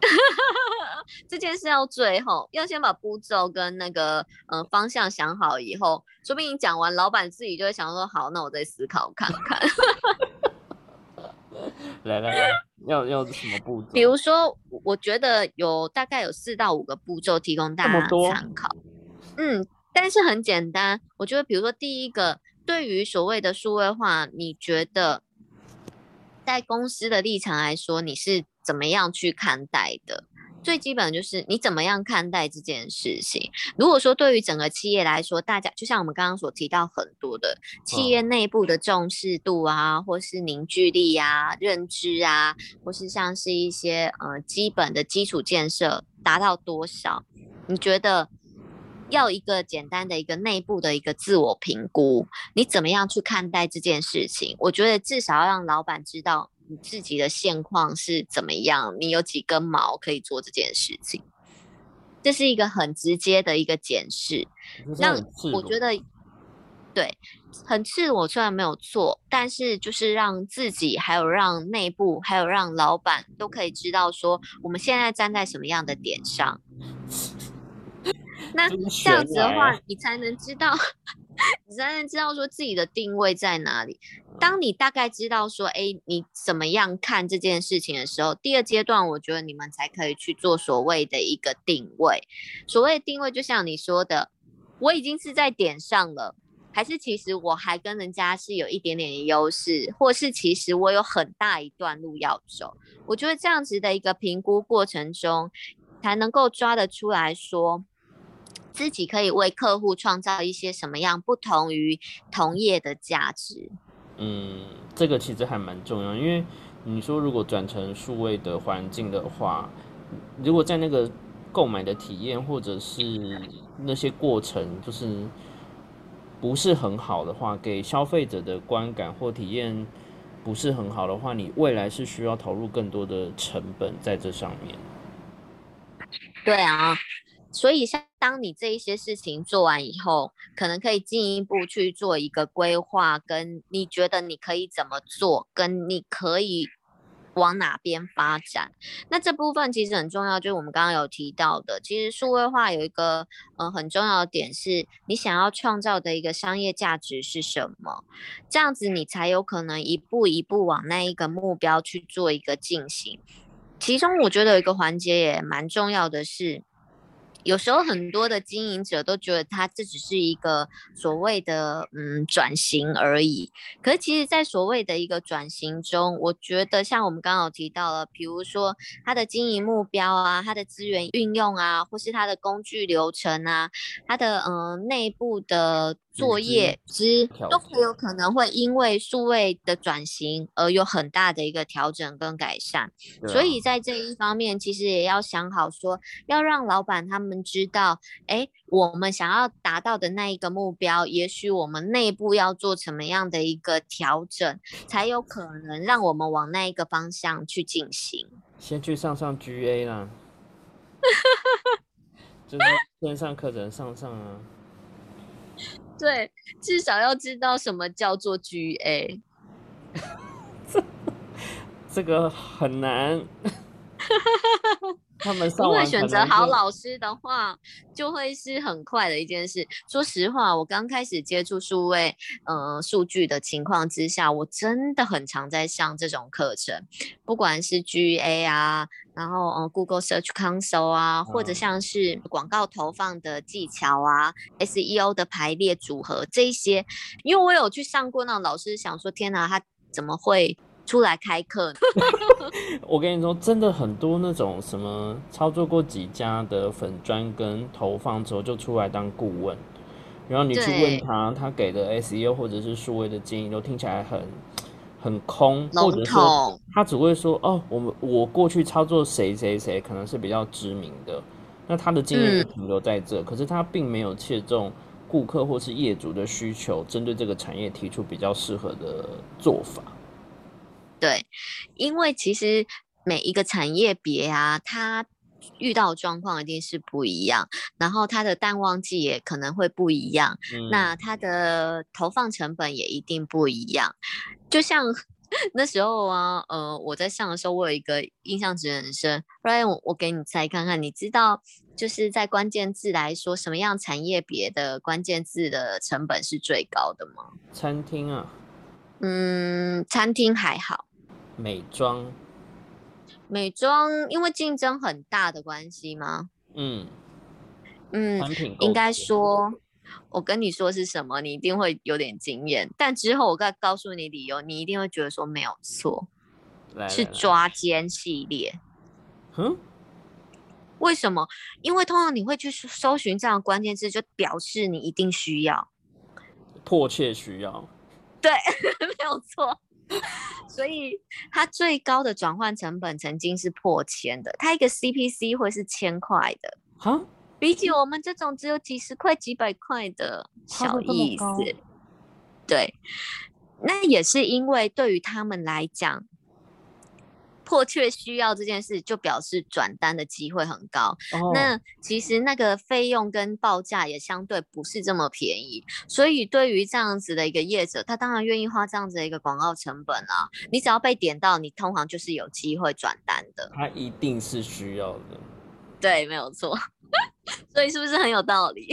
<laughs> 这件事要最后要先把步骤跟那个呃方向想好以后，说不定你讲完，老板自己就会想说，好，那我再思考看看。<laughs> 来来来，要要什么步骤？比如说，我我觉得有大概有四到五个步骤提供大家参考。嗯，但是很简单。我觉得，比如说第一个，对于所谓的数位化，你觉得在公司的立场来说，你是怎么样去看待的？最基本就是你怎么样看待这件事情。如果说对于整个企业来说，大家就像我们刚刚所提到很多的企嗯业内部的重视度啊，或是凝聚力啊、认知啊，或是像是一些呃基本的基础建设达到多少？你觉得要一个简单的一个内部的一个自我评估，你怎么样去看待这件事情？我觉得至少要让老板知道你自己的现况是怎么样，你有几根毛可以做这件事情。这是一个很直接的一个检视，就是让很赤裸我觉得对，很赤裸，虽然没有错，但是就是让自己，还有让内部，还有让老板都可以知道说，我们现在站在什么样的点上。那这样子的话你才能知道，你才能知道说自己的定位在哪里。当你大概知道说，哎，你怎么样看这件事情的时候，第二阶段，我觉得你们才可以去做所谓的一个定位。所谓的定位，就像你说的，我已经是在点上了。还是其实我还跟人家是有一点点的优势，或是其实我有很大一段路要走。我觉得这样子的一个评估过程中，才能够抓得出来说，自己可以为客户创造一些什么样不同于同业的价值。嗯，这个其实还蛮重要，因为你说如果转成数位的环境的话，如果在那个购买的体验或者是那些过程，就是不是很好的话，给消费者的观感或体验不是很好的话，你未来是需要投入更多的成本在这上面。对啊，所以像当你这一些事情做完以后，可能可以进一步去做一个规划，跟你觉得你可以怎么做，跟你可以往哪边发展。那这部分其实很重要，就是我们刚刚有提到的，其实数位化有一个呃很重要的点是，你想要创造的一个商业价值是什么？这样子你才有可能一步一步往那一个目标去做一个进行。其中我觉得有一个环节也蛮重要的是，有时候很多的经营者都觉得他这只是一个所谓的嗯转型而已。可是其实，在所谓的一个转型中，我觉得像我们刚刚有提到了，比如说他的经营目标啊，他的资源运用啊，或是他的工具流程啊，他的嗯、呃内部的作业之都很有可能会因为数位的转型而有很大的一个调整跟改善，所以在这一方面，其实也要想好说，要让老板他们知道，哎，我们想要达到的那一个目标，也许我们内部要做什么样的一个调整，才有可能让我们往那一个方向去进行。先去上上 GA 啦，<laughs> 就是线上课程上上啊。对，至少要知道什么叫做 GA，这 <laughs> 这个很难。<laughs> 他们如果选择好老师的话，就会是很快的一件事。说实话，我刚开始接触数位呃数据的情况之下，我真的很常在上这种课程，不管是 GA 啊，然后呃 Google Search Console 啊，或者像是广告投放的技巧啊，SEO 的排列组合这些，因为我有去上过，那种老师想说，天哪，他怎么会？出来开课，<laughs> 我跟你说，真的很多那种什么操作过几家的粉砖跟投放之后，就出来当顾问，然后你去问他，他给的 SEO 或者是数位的建议都听起来很很空，或者说他只会说哦，我们我过去操作谁谁谁可能是比较知名的，那他的经验停留在这，可是他并没有切中顾客或是业主的需求，针对这个产业提出比较适合的做法。对，因为其实每一个产业别啊，它遇到状况一定是不一样，然后它的淡旺季也可能会不一样，那它的投放成本也一定不一样。就像 <laughs> 那时候啊，呃，我在上的时候，我有一个印象值很深。Ryan，我给你猜看看，你知道就是在关键字来说，什么样产业别的关键字的成本是最高的吗？餐厅啊？嗯，餐厅还好。美妆，美妆因为竞争很大的关系吗？嗯嗯，应该说，我跟你说是什么，你一定会有点惊艳。但之后我再告诉你理由，你一定会觉得说没有错，是抓奸系列。嗯，为什么？因为通常你会去搜寻这样的关键字，就表示你一定需要，迫切需要。对，<laughs> 没有错。所以它最高的转换成本曾经是破千的，它一个 CPC 会是千块的，哈，比起我们这种只有几十块、几百块的小意思，对，那也是因为对于他们来讲。迫切需要这件事，就表示转单的机会很高。那其实那个费用跟报价也相对不是这么便宜，所以对于这样子的一个业者，他当然愿意花这样子的一个广告成本啊。你只要被点到，你通常就是有机会转单的。他一定是需要的。对，没有错。<laughs> 所以是不是很有道理？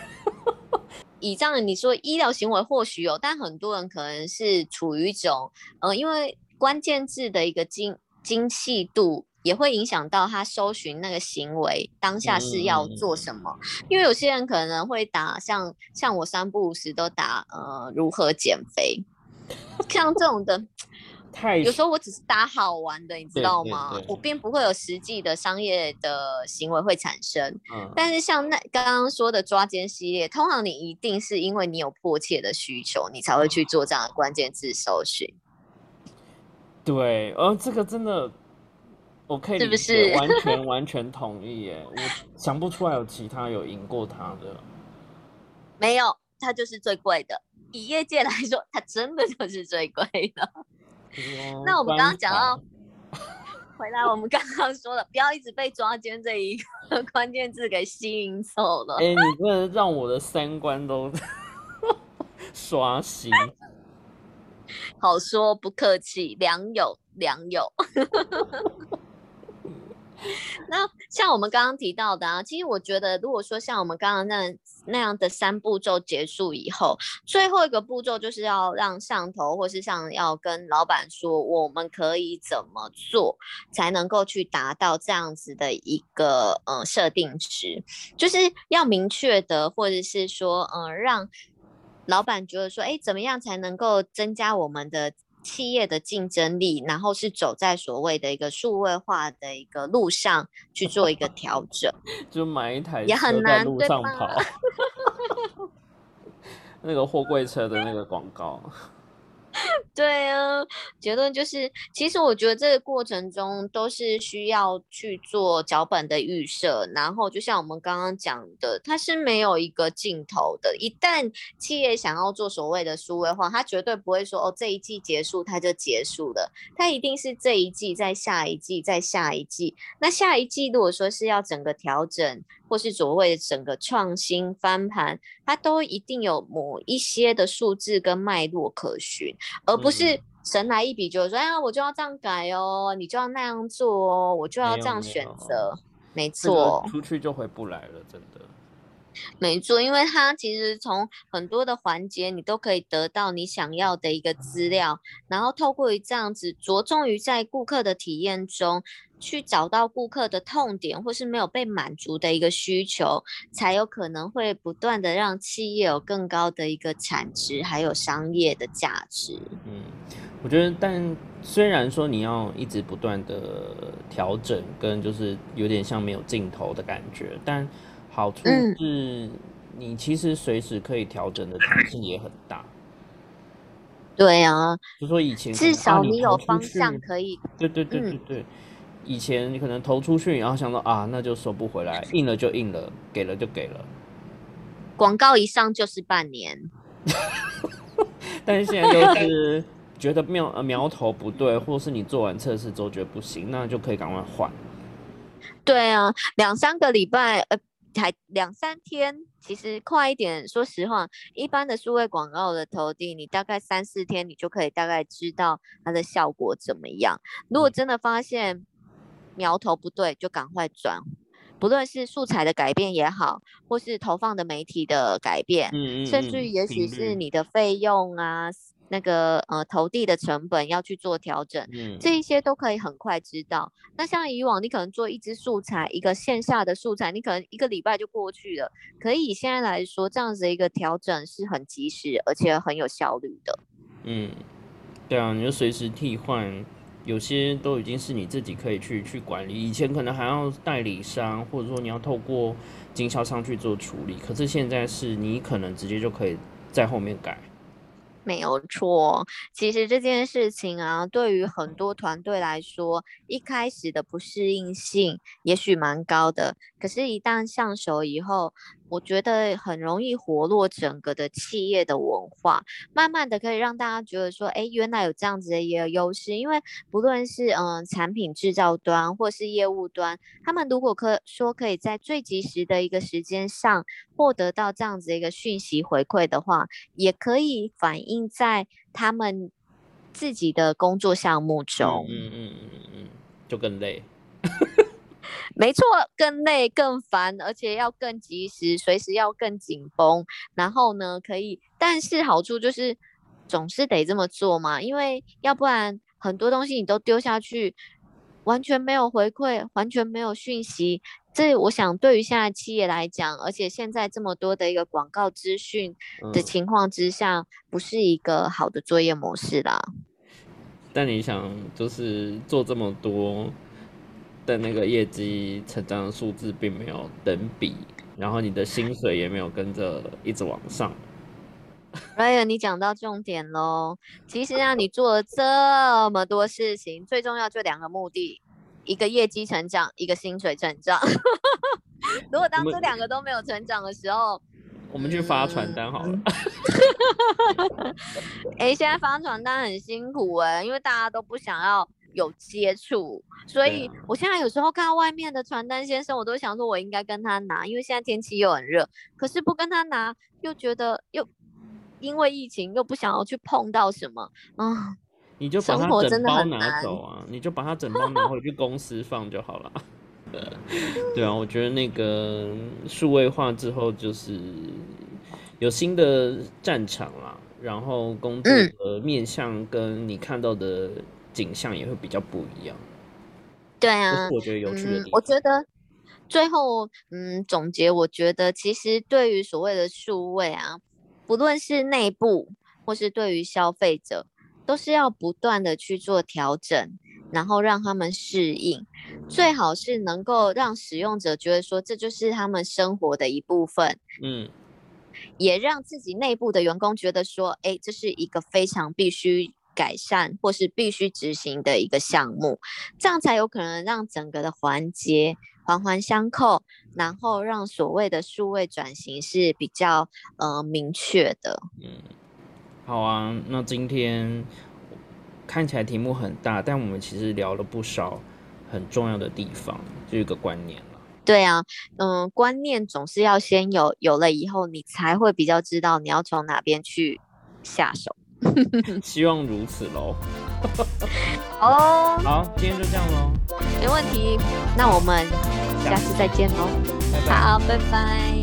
<laughs> 以上你说医疗行为或许有，但很多人可能是处于一种，呃，因为。关键字的一个精精细度也会影响到他搜寻那个行为当下是要做什么，因为有些人可能会打像像我三不五时都打呃如何减肥，像这种的，<laughs> 太有时候我只是打好玩的，你知道吗？我并不会有实际的商业的行为会产生。但是像那刚刚说的抓奸系列，通常你一定是因为你有迫切的需求，你才会去做这样的关键字搜寻。对，哦，这个真的，我可以是不是完全 <laughs> 完全同意？耶，我想不出来有其他有赢过他的，没有，他就是最贵的。以业界来说，他真的就是最贵的。那我们刚刚讲到，回来我们刚刚说了，不要一直被抓奸这一个 <laughs> 关键字给吸引走了。哎，你真的让我的三观都 <laughs> 刷新。好说不客气，良友良友。<laughs> 那像我们刚刚提到的啊，其实我觉得，如果说像我们刚刚那那样的三步骤结束以后，最后一个步骤就是要让上头或是像要跟老板说，我们可以怎么做才能够去达到这样子的一个呃设定值，就是要明确的，或者是说呃让。老板觉得说，哎，怎么样才能够增加我们的企业的竞争力？然后是走在所谓的一个数位化的一个路上去做一个调整，<laughs> 就买一台也很难，路上 <laughs> 跑。<laughs> 那个货柜车的那个广告。<laughs> 对啊，结论就是，其实我觉得这个过程中都是需要去做脚本的预设，然后就像我们刚刚讲的，它是没有一个尽头的。一旦企业想要做所谓的数位化，它绝对不会说哦这一季结束它就结束了，它一定是这一季在下一季在下一季。那下一季如果说是要整个调整。或是所谓的整个创新翻盘，它都一定有某一些的数字跟脉络可循，而不是神来一笔就说，哎呀，我就要这样改哦，你就要那样做哦，我就要这样选择。没错，出去就回不来了，真的。没错，因为它其实从很多的环节，你都可以得到你想要的一个资料，然后透过于这样子，着重于在顾客的体验中。去找到顾客的痛点，或是没有被满足的一个需求，才有可能会不断的让企业有更高的一个产值，还有商业的价值。嗯，我觉得，但虽然说你要一直不断的调整，跟就是有点像没有尽头的感觉，但好处是你其实随时可以调整的弹性也很大。对啊，就说以前至少你有方向可以。对对对对对。以前你可能投出去，然后想到啊，那就收不回来，印了就印了，给了就给了。广告一上就是半年。<laughs> 但是现在就是觉得苗苗头不对，或是你做完测试之后觉得不行，那就可以赶快换。对啊，两三个礼拜，呃，才两三天，其实快一点。说实话，一般的数位广告的投递，你大概三四天，你就可以大概知道它的效果怎么样。如果真的发现，苗头不对，就赶快转。不论是素材的改变也好，或是投放的媒体的改变，嗯嗯，甚至于也许是你的费用啊，那个呃投递的成本要去做调整，嗯，这一些都可以很快知道。那像以往你可能做一支素材，一个线下的素材，你可能一个礼拜就过去了。可以现在来说，这样子的一个调整是很及时，而且很有效率的。嗯，对啊，你就随时替换。有些都已经是你自己可以去去管理，以前可能还要代理商，或者说你要透过经销商去做处理，可是现在是你可能直接就可以在后面改。没有错，其实这件事情啊，对于很多团队来说，一开始的不适应性也许蛮高的，可是，一旦上手以后，我觉得很容易活络整个的企业的文化，慢慢的可以让大家觉得说，哎，原来有这样子的一个优势。因为不论是嗯产品制造端或是业务端，他们如果可说可以在最及时的一个时间上获得到这样子一个讯息回馈的话，也可以反映在他们自己的工作项目中。嗯嗯嗯嗯嗯，就更累。没错，更累、更烦，而且要更及时，随时要更紧绷。然后呢，可以，但是好处就是总是得这么做嘛，因为要不然很多东西你都丢下去，完全没有回馈，完全没有讯息。这我想对于现在企业来讲，而且现在这么多的一个广告资讯的情况之下，不是一个好的作业模式啦。但你想，就是做这么多。的那个业绩成长的数字并没有等比，然后你的薪水也没有跟着一直往上。Ryan，你讲到重点喽。其实啊，你做了这么多事情，最重要就两个目的：一个业绩成长，一个薪水成长。<laughs> 如果当这两个都没有成长的时候，我们去发传单好了。<laughs> 哎，现在发传单很辛苦哎，因为大家都不想要。有接触，所以我现在有时候看到外面的传单先生，我都想说，我应该跟他拿，因为现在天气又很热。可是不跟他拿，又觉得又因为疫情又不想要去碰到什么啊。你就把它整包拿走啊，你就把它整包拿回去公司放就好了。<laughs> 对啊，我觉得那个数位化之后，就是有新的战场啦，然后工作的面向跟你看到的。景象也会比较不一样，对啊，我觉得有趣的。我觉得最后，嗯，总结，我觉得其实对于所谓的数位啊，不论是内部或是对于消费者，都是要不断的去做调整，然后让他们适应，最好是能够让使用者觉得说这就是他们生活的一部分。嗯。也让自己内部的员工觉得说，哎，这是一个非常必须改善或是必须执行的一个项目，这样才有可能让整个的环节环环相扣，然后让所谓的数位转型是比较呃明确的。嗯，好啊，那今天看起来题目很大，但我们其实聊了不少很重要的地方，就一个观念了。对啊，嗯，观念总是要先有，有了以后你才会比较知道你要从哪边去下手。<laughs> 希望如此喽。哦，好，今天就这样喽。没问题，那我们下次再见喽。拜拜。好，拜拜。